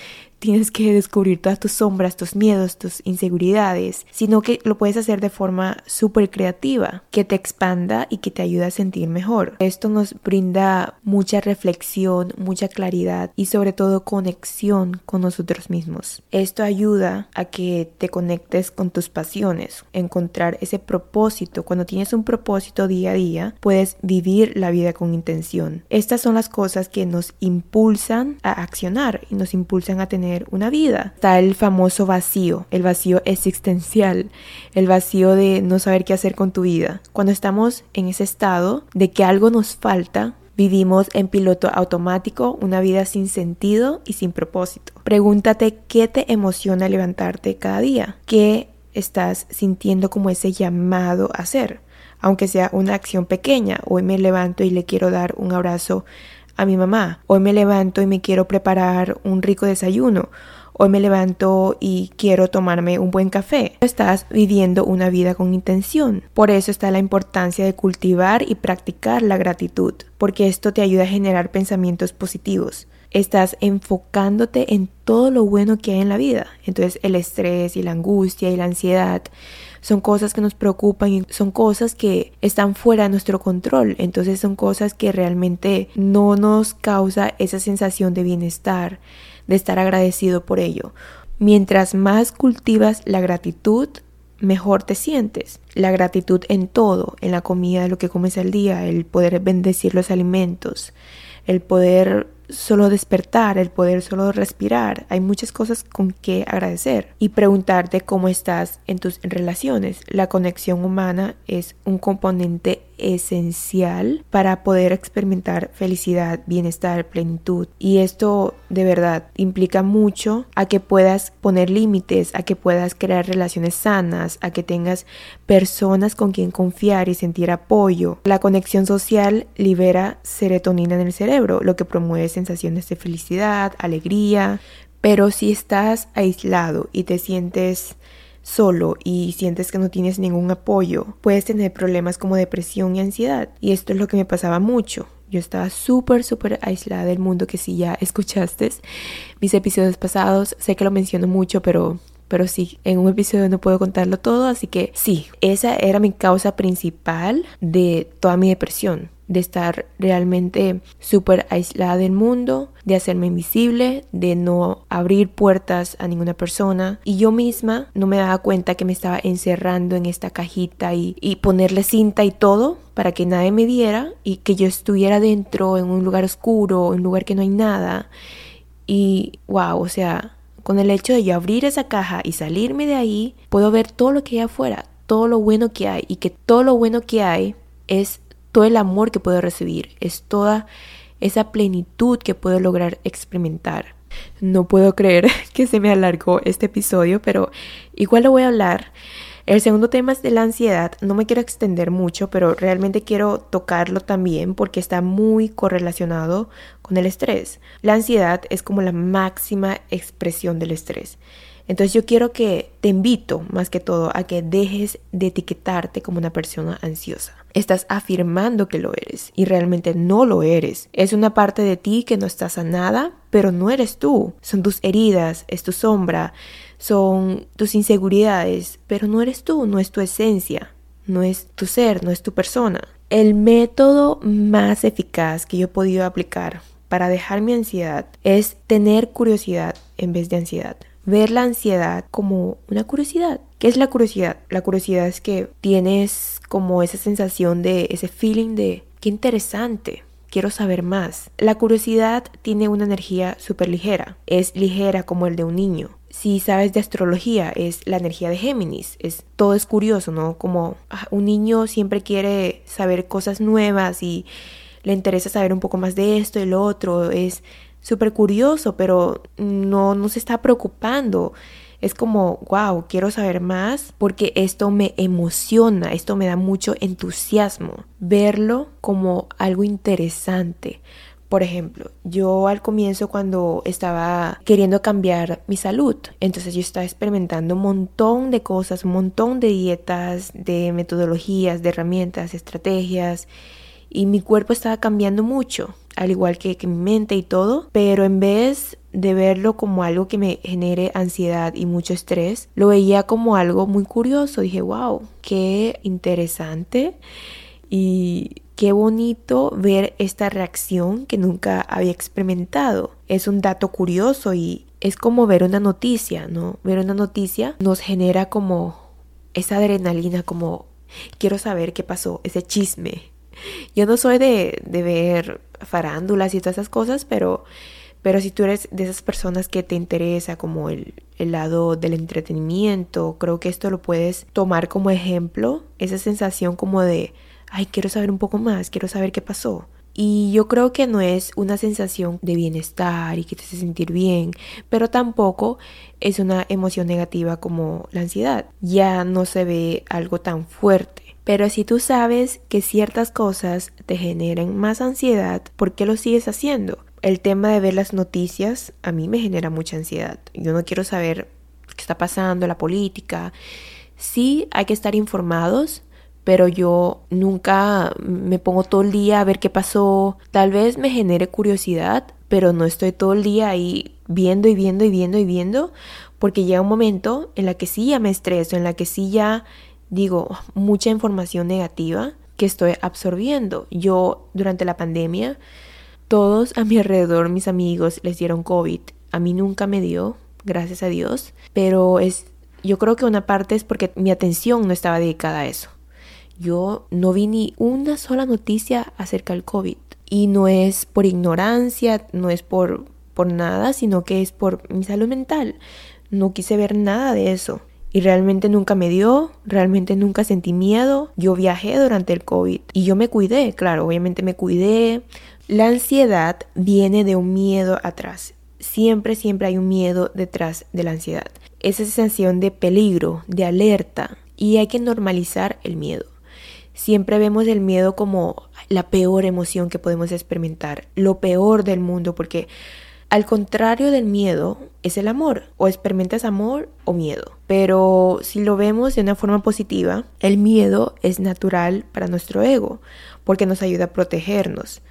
tienes que descubrir todas tus sombras, tus miedos, tus inseguridades, sino que lo puedes hacer de forma súper creativa, que te expanda y que te ayude a sentir mejor. Esto nos brinda mucha reflexión, mucha claridad y sobre todo conexión con nosotros mismos. Esto ayuda a que te conectes con tus pasiones, encontrar ese propósito. Cuando tienes un propósito día a día, puedes vivir la vida con intención. Estas son las cosas que nos impulsan a accionar y nos impulsan a tener una vida. Está el famoso vacío, el vacío existencial, el vacío de no saber qué hacer con tu vida. Cuando estamos en ese estado de que algo nos falta, Vivimos en piloto automático, una vida sin sentido y sin propósito. Pregúntate qué te emociona levantarte cada día, qué estás sintiendo como ese llamado a hacer, aunque sea una acción pequeña. Hoy me levanto y le quiero dar un abrazo a mi mamá. Hoy me levanto y me quiero preparar un rico desayuno. Hoy me levanto y quiero tomarme un buen café. Estás viviendo una vida con intención. Por eso está la importancia de cultivar y practicar la gratitud, porque esto te ayuda a generar pensamientos positivos. Estás enfocándote en todo lo bueno que hay en la vida. Entonces el estrés y la angustia y la ansiedad son cosas que nos preocupan y son cosas que están fuera de nuestro control. Entonces son cosas que realmente no nos causa esa sensación de bienestar, de estar agradecido por ello. Mientras más cultivas la gratitud, mejor te sientes. La gratitud en todo, en la comida, lo que comes al día, el poder bendecir los alimentos, el poder solo despertar, el poder solo respirar. Hay muchas cosas con que agradecer y preguntarte cómo estás en tus relaciones. La conexión humana es un componente esencial para poder experimentar felicidad, bienestar, plenitud. Y esto de verdad implica mucho a que puedas poner límites, a que puedas crear relaciones sanas, a que tengas personas con quien confiar y sentir apoyo. La conexión social libera serotonina en el cerebro, lo que promueve sensaciones de felicidad, alegría. Pero si estás aislado y te sientes solo y sientes que no tienes ningún apoyo, puedes tener problemas como depresión y ansiedad. Y esto es lo que me pasaba mucho. Yo estaba súper, súper aislada del mundo, que si ya escuchaste mis episodios pasados, sé que lo menciono mucho, pero pero sí, en un episodio no puedo contarlo todo, así que sí, esa era mi causa principal de toda mi depresión de estar realmente súper aislada del mundo, de hacerme invisible, de no abrir puertas a ninguna persona. Y yo misma no me daba cuenta que me estaba encerrando en esta cajita y, ponerle cinta y todo para que nadie me viera y que yo estuviera dentro en un lugar oscuro, en un lugar que no hay nada. Y wow, o sea, con el hecho de yo abrir esa caja y salirme de ahí, puedo ver todo lo que hay afuera, todo lo bueno que hay y que todo lo bueno que hay es todo el amor que puedo recibir, es toda esa plenitud que puedo lograr experimentar. No puedo creer [LAUGHS] que se me alargó este episodio, pero igual lo voy a hablar. El segundo tema es de la ansiedad. No me quiero extender mucho, pero realmente quiero tocarlo también porque está muy correlacionado con el estrés. La ansiedad es como la máxima expresión del estrés. Entonces yo quiero que te invito más que todo a que dejes de etiquetarte como una persona ansiosa. Estás afirmando que lo eres y realmente no lo eres. Es una parte de ti que no está sanada, pero no eres tú. Son tus heridas, es tu sombra, son tus inseguridades, pero no eres tú, no es tu esencia, no es tu ser, no es tu persona. El método más eficaz que yo he podido aplicar para dejar mi ansiedad es tener curiosidad en vez de ansiedad ver la ansiedad como una curiosidad. ¿Qué es la curiosidad? La curiosidad es que tienes como esa sensación de ese feeling de qué interesante. Quiero saber más. La curiosidad tiene una energía súper ligera. Es ligera como el de un niño. Si sabes de astrología, es la energía de Géminis. Es, todo es curioso, ¿no? Como ah, un niño siempre quiere saber cosas nuevas y le interesa saber un poco más de esto y lo otro. Es súper curioso, pero no, no se está preocupando. Es como, wow, quiero saber más porque esto me emociona, esto me da mucho entusiasmo. Verlo como algo interesante. Por ejemplo, yo al comienzo cuando estaba queriendo cambiar mi salud, entonces yo estaba experimentando un montón de cosas, un montón de dietas, de metodologías, de herramientas, estrategias, y mi cuerpo estaba cambiando mucho, al igual que, mi mente y todo, pero en vez de verlo como algo que me genere ansiedad y mucho estrés, lo veía como algo muy curioso. Dije, wow, qué interesante y qué bonito ver esta reacción que nunca había experimentado. Es un dato curioso y es como ver una noticia, ¿no? Ver una noticia nos genera como esa adrenalina, como quiero saber qué pasó, ese chisme. Yo no soy de, de ver farándulas y todas esas cosas, pero pero si tú eres de esas personas que te interesa como el, el, lado del entretenimiento, creo que esto lo puedes tomar como ejemplo, esa sensación como de, ay, quiero saber un poco más, quiero saber qué pasó. Y yo creo que no es una sensación de bienestar y que te hace sentir bien, pero tampoco es una emoción negativa como la ansiedad. Ya no se ve algo tan fuerte. Pero si tú sabes que ciertas cosas te generan más ansiedad, ¿por qué lo sigues haciendo? el tema de ver las noticias a mí me genera mucha ansiedad. Yo no quiero saber qué está pasando, la política. Sí, hay que estar informados, pero yo nunca me pongo todo el día a ver qué pasó. Tal vez me genere curiosidad, pero no estoy todo el día ahí viendo y viendo y viendo y viendo, porque llega un momento en la que sí ya me estreso, en la que sí ya digo mucha información negativa que estoy absorbiendo. Yo durante la pandemia todos a mi alrededor, mis amigos, les dieron COVID. A mí nunca me dio, gracias a Dios. Pero es, yo creo que una parte es porque mi atención no estaba dedicada a eso. Yo no vi ni una sola noticia acerca del COVID. Y no es por ignorancia, no es por, por nada, sino que es por mi salud mental. No quise ver nada de eso. Y realmente nunca me dio, realmente nunca sentí miedo. Yo viajé durante el COVID y yo me cuidé, claro, obviamente me cuidé, la ansiedad viene de un miedo atrás. Siempre, siempre hay un miedo detrás de la ansiedad. Esa sensación de peligro, de alerta. Y hay que normalizar el miedo. Siempre vemos el miedo como la peor emoción que podemos experimentar, lo peor del mundo, porque al contrario del miedo es el amor, o experimentas amor o miedo. Pero si lo vemos de una forma positiva, el miedo es natural para nuestro ego, porque nos ayuda a protegernos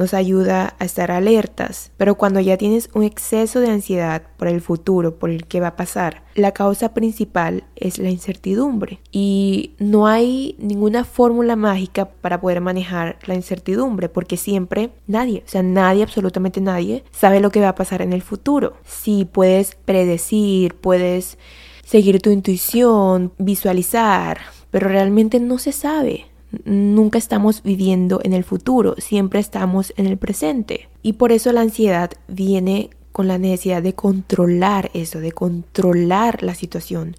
nos ayuda a estar alertas, pero cuando ya tienes un exceso de ansiedad por el futuro, por el que va a pasar, la causa principal es la incertidumbre y no hay ninguna fórmula mágica para poder manejar la incertidumbre porque siempre nadie, o sea, nadie, absolutamente nadie, sabe lo que va a pasar en el futuro. Si puedes predecir, puedes seguir tu intuición, visualizar, pero realmente no se sabe nunca estamos viviendo en el futuro, siempre estamos en el presente. Y por eso la ansiedad viene con la necesidad de controlar eso, de controlar la situación,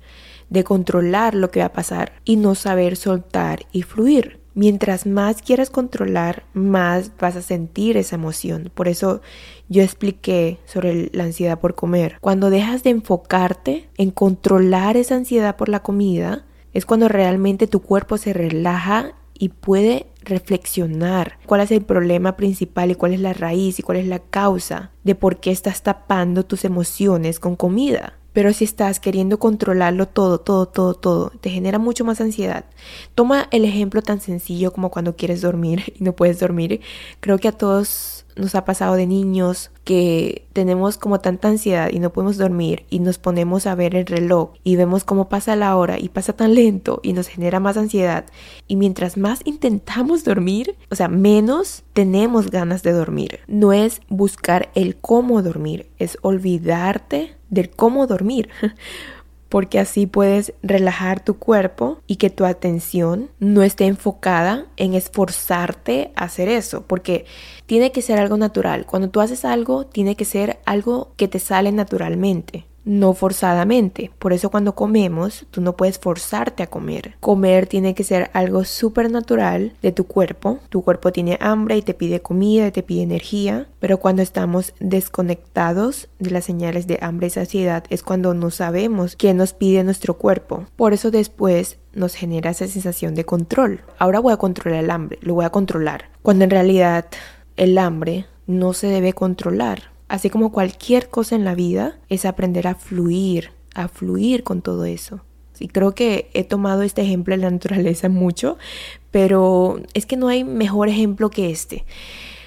de controlar lo que va a pasar y no saber soltar y fluir. Mientras más quieras controlar, más vas a sentir esa emoción. Por eso yo expliqué sobre la ansiedad por comer. Cuando dejas de enfocarte en controlar esa ansiedad por la comida, es cuando realmente tu cuerpo se relaja y puede reflexionar cuál es el problema principal y cuál es la raíz y cuál es la causa de por qué estás tapando tus emociones con comida. Pero si estás queriendo controlarlo todo, todo, todo, todo, te genera mucho más ansiedad. Toma el ejemplo tan sencillo como cuando quieres dormir [LAUGHS] y no puedes dormir. Creo que a todos nos ha pasado de niños que tenemos como tanta ansiedad y no podemos dormir y nos ponemos a ver el reloj y vemos cómo pasa la hora y pasa tan lento y nos genera más ansiedad y mientras más intentamos dormir, o sea, menos tenemos ganas de dormir. No es buscar el cómo dormir, es olvidarte del cómo dormir. [LAUGHS] porque así puedes relajar tu cuerpo y que tu atención no esté enfocada en esforzarte a hacer eso, porque tiene que ser algo natural. Cuando tú haces algo, tiene que ser algo que te sale naturalmente. No forzadamente. Por eso cuando comemos, tú no puedes forzarte a comer. Comer tiene que ser algo súper natural de tu cuerpo. Tu cuerpo tiene hambre y te pide comida, y te pide energía, pero cuando estamos desconectados de las señales de hambre y saciedad es cuando no sabemos qué nos pide nuestro cuerpo. Por eso después nos genera esa sensación de control. Ahora voy a controlar el hambre, lo voy a controlar. Cuando en realidad el hambre no se debe controlar así como cualquier cosa en la vida, es aprender a fluir, a fluir con todo eso. Y creo que he tomado este ejemplo de la naturaleza [LAUGHS] mucho, pero es que no hay mejor ejemplo que este.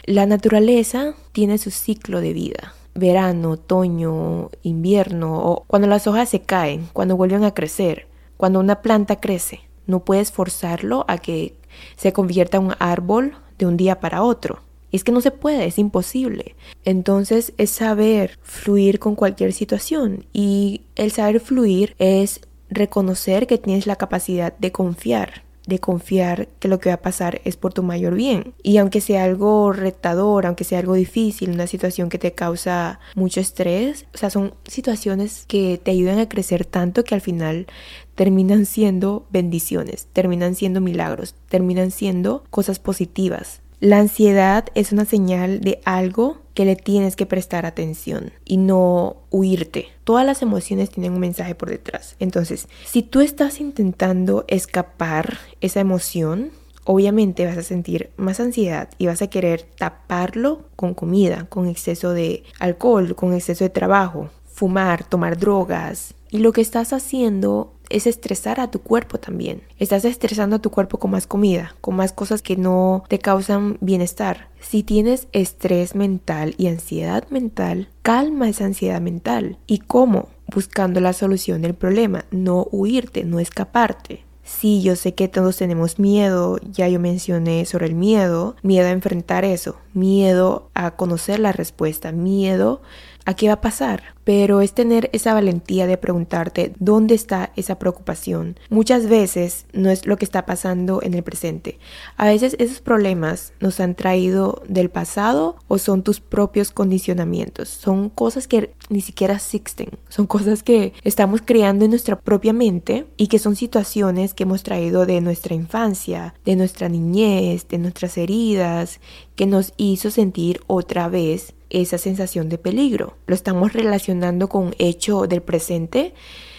La naturaleza tiene su ciclo de vida. Verano, otoño, invierno, o cuando las hojas se caen, cuando vuelven a crecer, cuando una planta crece. No puedes forzarlo a que se convierta en un árbol de un día para otro es que no se puede, es imposible. Entonces es saber fluir con cualquier situación y el saber fluir es reconocer que tienes la capacidad de confiar de confiar que lo que va a pasar es por tu mayor bien. Y aunque sea algo retador, aunque sea algo difícil, una situación que te causa mucho estrés, o sea, son situaciones que te ayudan a crecer tanto que al final terminan siendo bendiciones, terminan siendo milagros, terminan siendo cosas positivas. La ansiedad es una señal de algo que le tienes que prestar atención y no huirte. Todas las emociones tienen un mensaje por detrás. Entonces, si tú estás intentando escapar esa emoción, obviamente vas a sentir más ansiedad y vas a querer taparlo con comida, con exceso de alcohol, con exceso de trabajo, fumar, tomar drogas. Y lo que estás haciendo es estresar a tu cuerpo también. Estás estresando a tu cuerpo con más comida, con más cosas que no te causan bienestar. Si tienes estrés mental y ansiedad mental, calma esa ansiedad mental. ¿Y cómo? Buscando la solución del problema, no huirte, no escaparte. Sí, yo sé que todos tenemos miedo, ya yo mencioné sobre el miedo, miedo a enfrentar eso, miedo a conocer la respuesta, miedo a qué va a pasar, pero es tener esa valentía de preguntarte dónde está esa preocupación. Muchas veces no es lo que está pasando en el presente. A veces esos problemas nos han traído del pasado o son tus propios condicionamientos. Son cosas que ni siquiera existen. Son cosas que estamos creando en nuestra propia mente y que son situaciones que hemos traído de nuestra infancia, de nuestra niñez, de nuestras heridas, que nos hizo sentir otra vez esa sensación de peligro. Lo estamos relacionando con un hecho del presente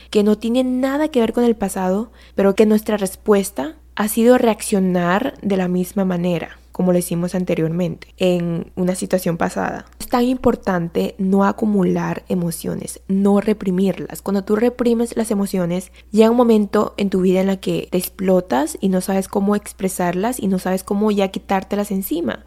que no tiene nada que ver con el pasado, pero que nuestra respuesta ha sido reaccionar de la misma manera como lo hicimos anteriormente en una situación pasada. Es tan importante no acumular emociones, no reprimirlas. Cuando tú reprimes las emociones, llega un momento en tu vida en la que te explotas y no sabes cómo expresarlas y no sabes cómo ya quitártelas encima.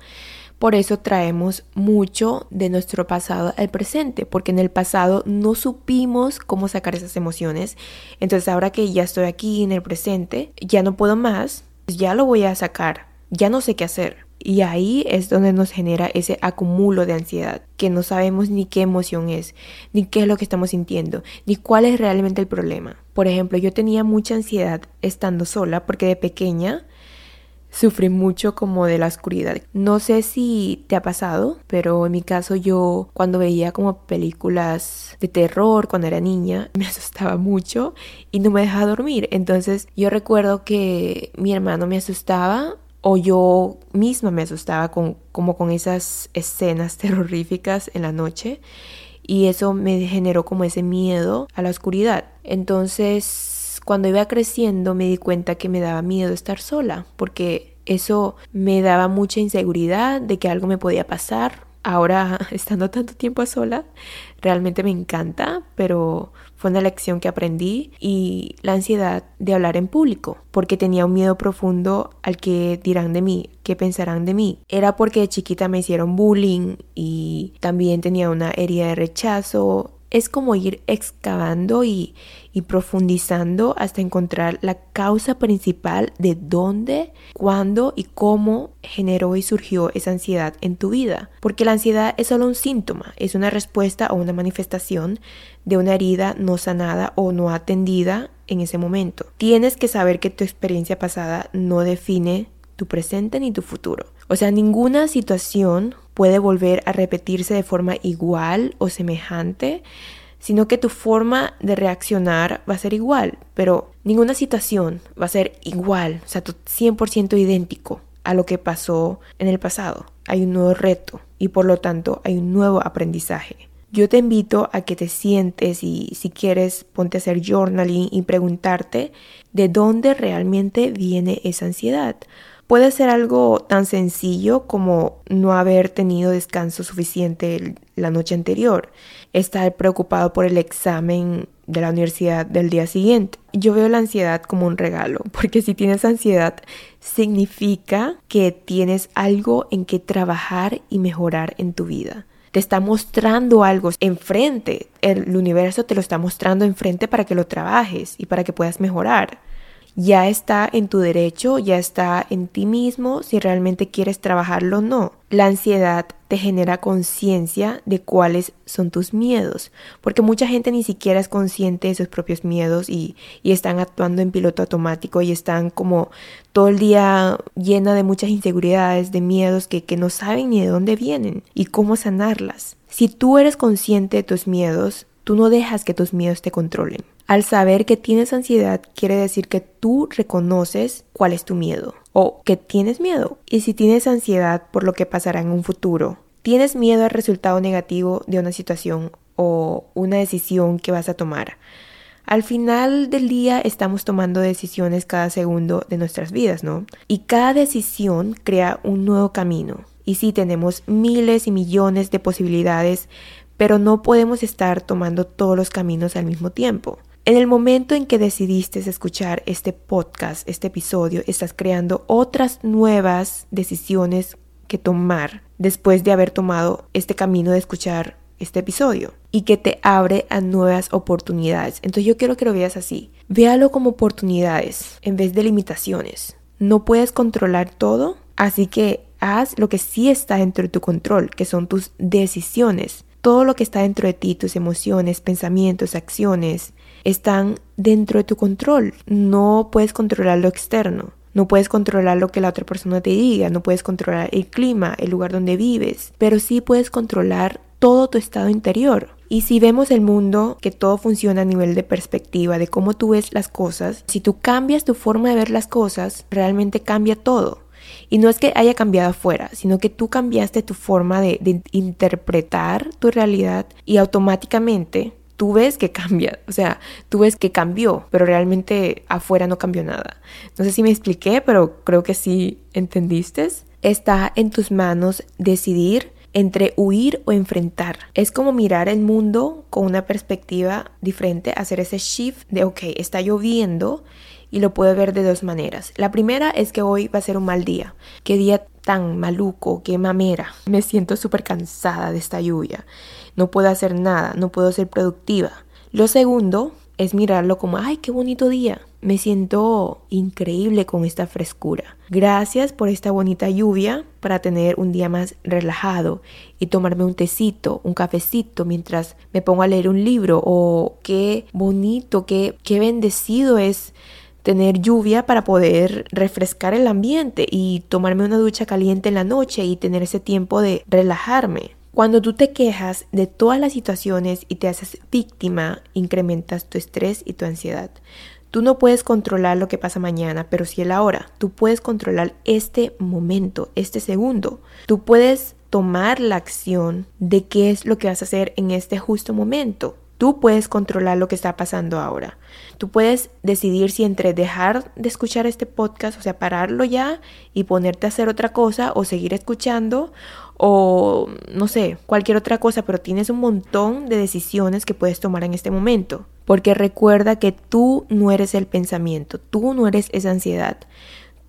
Por eso traemos mucho de nuestro pasado al presente, porque en el pasado no supimos cómo sacar esas emociones. Entonces ahora que ya estoy aquí en el presente, ya no puedo más, pues ya lo voy a sacar, ya no sé qué hacer. Y ahí es donde nos genera ese acumulo de ansiedad, que no sabemos ni qué emoción es, ni qué es lo que estamos sintiendo, ni cuál es realmente el problema. Por ejemplo, yo tenía mucha ansiedad estando sola porque de pequeña sufrí mucho como de la oscuridad. No sé si te ha pasado, pero en mi caso yo cuando veía como películas de terror cuando era niña [LAUGHS] me asustaba mucho y no me dejaba dormir. Entonces yo recuerdo que mi hermano me asustaba o yo misma me asustaba con, como con esas escenas [LAUGHS] terroríficas en la noche y eso me generó como ese miedo a la oscuridad. Entonces cuando iba creciendo me di cuenta que me daba miedo estar sola, porque eso me daba mucha inseguridad de que algo me podía pasar. Ahora, [LAUGHS] estando tanto tiempo sola, realmente me encanta, pero fue una lección que aprendí y la ansiedad de hablar en público, porque tenía un miedo profundo al que dirán de mí, qué pensarán de mí. Era porque de chiquita me hicieron bullying y también tenía una herida de rechazo es como ir excavando y, profundizando hasta encontrar la causa principal de dónde, cuándo y cómo generó y surgió esa ansiedad en tu vida. Porque la ansiedad es solo un síntoma, es una respuesta o una manifestación de una herida no sanada o no atendida en ese momento. Tienes que saber que tu experiencia pasada no define tu presente ni tu futuro. O sea, ninguna situación puede volver a repetirse de forma igual o semejante sino que tu forma de reaccionar va a ser igual, pero ninguna situación va a ser igual, o sea, 100% idéntico a lo que pasó en el pasado. Hay un nuevo reto y por lo tanto hay un nuevo aprendizaje. Yo te invito a que te sientes y si quieres ponte a hacer journaling y preguntarte de dónde realmente viene esa ansiedad. Puede ser algo tan sencillo como no haber tenido descanso suficiente la noche anterior, estar preocupado por el examen de la universidad del día siguiente. Yo veo la ansiedad como un regalo, [LAUGHS] porque si tienes ansiedad significa que tienes algo en que trabajar y mejorar en tu vida te está mostrando algo enfrente. El universo te lo está mostrando enfrente para que lo trabajes y para que puedas mejorar. Ya está en tu derecho, ya está en ti mismo si realmente quieres trabajarlo o no. La ansiedad te genera conciencia de cuáles son tus miedos, porque mucha gente ni siquiera es consciente de sus propios miedos y, están actuando en piloto automático y están como todo el día llena de muchas inseguridades, de miedos que, que no saben ni de dónde vienen y cómo sanarlas. Si tú eres consciente de tus miedos, tú no dejas que tus miedos te controlen. Al saber que tienes ansiedad quiere decir que tú reconoces cuál es tu miedo o que tienes miedo. Y si tienes ansiedad por lo que pasará en un futuro, tienes miedo al resultado negativo de una situación o una decisión que vas a tomar. Al final del día estamos tomando decisiones cada segundo de nuestras vidas, ¿no? Y cada decisión crea un nuevo camino. Y sí, tenemos miles y millones de posibilidades, pero no podemos estar tomando todos los caminos al mismo tiempo. En el momento en que decidiste escuchar este podcast, este episodio, estás creando otras nuevas decisiones que tomar después de haber tomado este camino de escuchar este episodio y que te abre a nuevas oportunidades. Entonces yo quiero que lo veas así. Véalo como oportunidades en vez de limitaciones. No puedes controlar todo, así que haz lo que sí está dentro de tu control, que son tus decisiones. Todo lo que está dentro de ti, tus emociones, pensamientos, acciones, están dentro de tu control. No puedes controlar lo externo. No puedes controlar lo que la otra persona te diga, no puedes controlar el clima, el lugar donde vives, pero sí puedes controlar todo tu estado interior. Y si vemos el mundo, que todo funciona a nivel de perspectiva, de cómo tú ves las cosas, si tú cambias tu forma de ver las cosas, realmente cambia todo. Y no es que haya cambiado afuera, sino que tú cambiaste tu forma de, interpretar tu realidad y automáticamente tú ves que cambia, o sea, tú ves que cambió, pero realmente afuera no cambió nada. No sé si me expliqué, pero creo que sí entendiste. Está en tus manos decidir entre huir o enfrentar. Es como mirar el mundo con una perspectiva diferente, hacer ese shift de, ok, está lloviendo y lo puedo ver de dos maneras. La primera es que hoy va a ser un mal día. Qué día tan maluco, qué mamera. Me siento súper cansada de esta lluvia no puedo hacer nada, no puedo ser productiva. Lo segundo es mirarlo como, ay, qué bonito día. Me siento increíble con esta frescura. Gracias por esta bonita lluvia para tener un día más relajado y tomarme un tecito, un cafecito mientras me pongo a leer un libro. O qué bonito, qué, qué bendecido es tener lluvia para poder refrescar el ambiente y tomarme una ducha caliente en la noche y tener ese tiempo de relajarme. Cuando tú te quejas de todas las situaciones y te haces víctima, incrementas tu estrés y tu ansiedad. Tú no puedes controlar lo que pasa mañana, pero sí el ahora. Tú puedes controlar este momento, este segundo. Tú puedes tomar la acción de qué es lo que vas a hacer en este justo momento. Tú puedes controlar lo que está pasando ahora. Tú puedes decidir si entre dejar de escuchar este podcast, o sea, pararlo ya y ponerte a hacer otra cosa o seguir escuchando o no sé, cualquier otra cosa, pero tienes un montón de decisiones que puedes tomar en este momento. Porque recuerda que tú no eres el pensamiento, tú no eres esa ansiedad.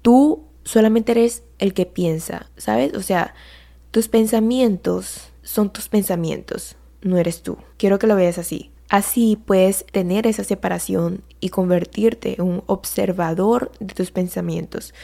Tú solamente eres el que piensa, ¿sabes? O sea, tus pensamientos son tus pensamientos no eres tú. Quiero que lo veas así. Así puedes tener esa separación y convertirte en un observador de tus pensamientos.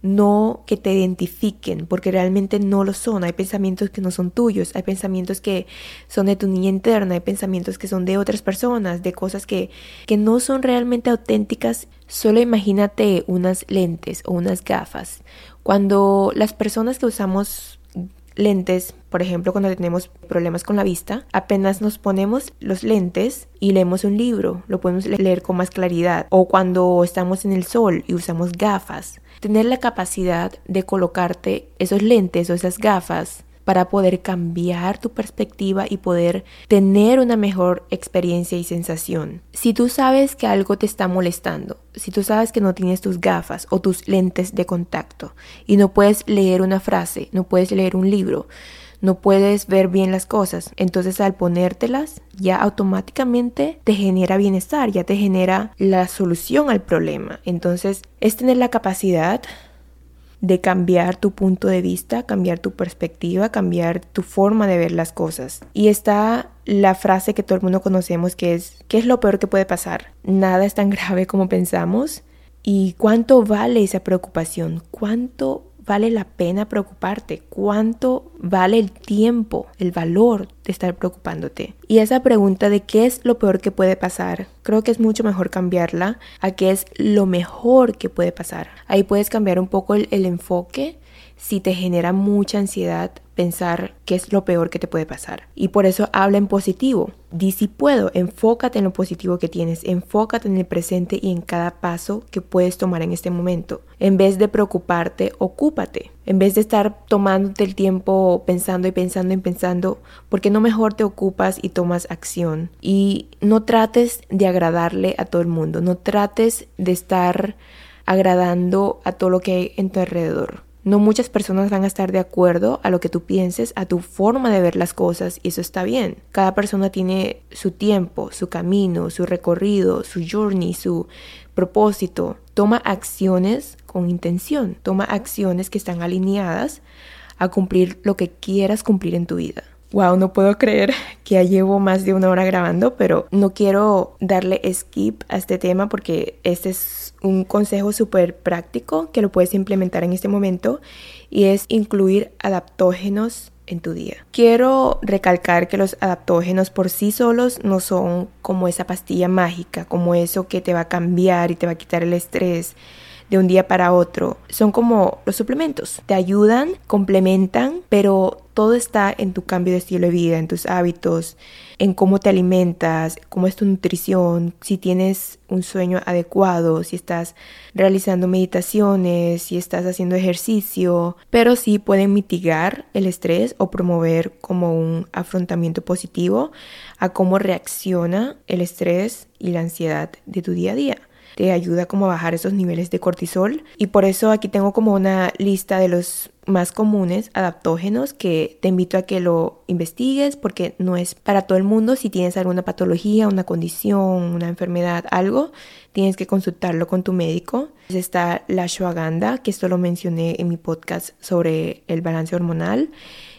No que te identifiquen, porque realmente no lo son. Hay pensamientos que no son tuyos, hay pensamientos que son de tu niña interna, hay pensamientos que son de otras personas, de cosas que, que no son realmente auténticas. Solo imagínate unas lentes o unas gafas. Cuando las personas que usamos lentes, por ejemplo, cuando tenemos problemas con la vista, apenas nos ponemos los lentes y leemos un libro, lo podemos leer con más claridad. O cuando estamos en el sol y usamos gafas, tener la capacidad de colocarte esos lentes o esas gafas para poder cambiar tu perspectiva y poder tener una mejor experiencia y sensación. Si tú sabes que algo te está molestando, si tú sabes que no tienes tus gafas o tus lentes de contacto y no puedes leer una frase, no puedes leer un libro, no puedes ver bien las cosas. Entonces al ponértelas ya automáticamente te genera bienestar, ya te genera la solución al problema. Entonces es tener la capacidad de cambiar tu punto de vista, cambiar tu perspectiva, cambiar tu forma de ver las cosas. Y está la frase que todo el mundo conocemos que es, ¿qué es lo peor que puede pasar? Nada es tan [LAUGHS] grave como pensamos. ¿Y cuánto vale esa preocupación? ¿Cuánto vale la pena preocuparte? ¿Cuánto vale el tiempo, el valor de estar preocupándote? Y esa pregunta de qué es lo peor que puede pasar, creo que es mucho mejor cambiarla a qué es lo mejor que puede pasar. Ahí puedes cambiar un poco el, el enfoque si te genera mucha ansiedad pensar qué es lo peor que te puede pasar. Y por eso habla en positivo. Di si puedo, enfócate en lo positivo que tienes, enfócate en el presente y en cada paso que puedes tomar en este momento. En vez de preocuparte, ocúpate. En vez de estar tomándote el tiempo pensando y pensando y pensando, ¿por qué no mejor te ocupas y tomas acción? Y no trates de agradarle a todo el mundo, no trates de estar agradando a todo lo que hay en tu alrededor. No muchas personas van a estar de acuerdo a lo que tú pienses, a tu forma de ver las cosas y eso está bien. Cada persona tiene su tiempo, su camino, su recorrido, su journey, su propósito. Toma acciones con intención, toma acciones que están alineadas a cumplir lo que quieras cumplir en tu vida. Wow, no puedo creer [LAUGHS] que ya llevo más de una hora grabando, pero no quiero darle skip a este tema porque este es un consejo súper práctico que lo puedes implementar en este momento y es incluir adaptógenos en tu día. Quiero recalcar que los adaptógenos por sí solos no son como esa pastilla mágica, como eso que te va a cambiar y te va a quitar el estrés de un día para otro. Son como los suplementos. Te ayudan, complementan, pero todo está en tu cambio de estilo de vida, en tus hábitos, en cómo te alimentas, cómo es tu nutrición, si tienes un sueño adecuado, si estás realizando meditaciones, si estás haciendo ejercicio, pero sí pueden mitigar el estrés o promover como un afrontamiento positivo a cómo reacciona el estrés y la ansiedad de tu día a día te ayuda como a bajar esos niveles de cortisol y por eso aquí tengo como una lista de los más comunes adaptógenos que te invito a que lo investigues porque no es para todo el mundo. Si tienes alguna patología, una condición, una enfermedad, algo, tienes que consultarlo con tu médico. Está la ashwagandha, que esto lo mencioné en mi podcast sobre el balance hormonal.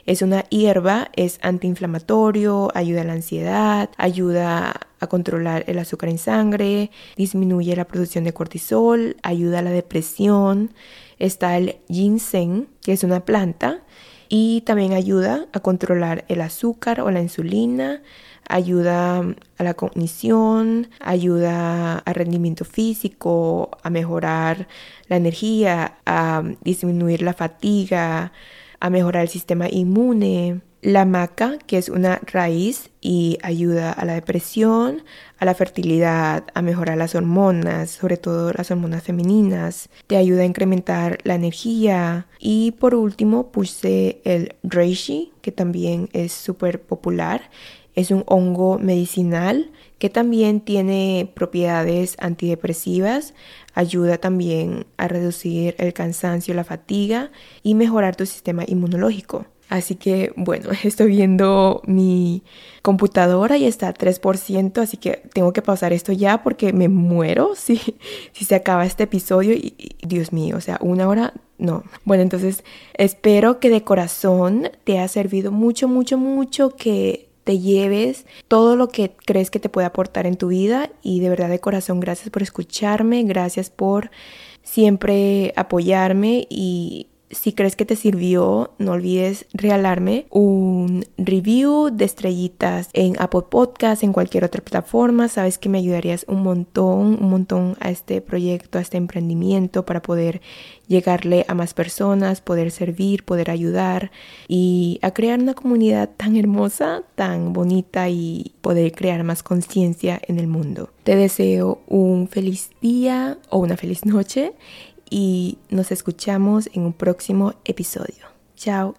Es una hierba, es antiinflamatorio, ayuda a la ansiedad, ayuda a controlar el azúcar en sangre, disminuye la producción de cortisol, ayuda a la depresión. Está el ginseng, que es una planta, y también ayuda a controlar el azúcar o la insulina, ayuda a la cognición, ayuda al rendimiento físico, a mejorar la energía, a disminuir la fatiga, a mejorar el sistema inmune. La maca, que es una raíz y ayuda a la depresión, a la fertilidad, a mejorar las hormonas, sobre todo las hormonas femeninas, te ayuda a incrementar la energía. Y por último puse el reishi, que también es súper popular. Es un hongo medicinal que también tiene propiedades antidepresivas, ayuda también a reducir el cansancio, la fatiga y mejorar tu sistema inmunológico. Así que bueno, [LAUGHS] estoy viendo mi computadora y está a 3%, así que tengo que pausar esto ya porque me muero [LAUGHS] si, si se acaba este episodio y, y Dios mío, o sea, una hora no. Bueno, entonces espero que de corazón te haya servido mucho, mucho, mucho, que te lleves todo lo que crees que te puede aportar en tu vida y de verdad de corazón gracias por escucharme, gracias por siempre apoyarme y Si crees que te sirvió, no olvides regalarme un review de estrellitas en Apple Podcast, en cualquier otra plataforma. Sabes que me ayudarías un montón, un montón a este proyecto, a este emprendimiento para poder llegarle a más personas, poder servir, poder ayudar y a crear una comunidad tan hermosa, tan bonita y poder crear más conciencia en el mundo. Te deseo un feliz día o una feliz noche y nos escuchamos en un próximo episodio. Chao.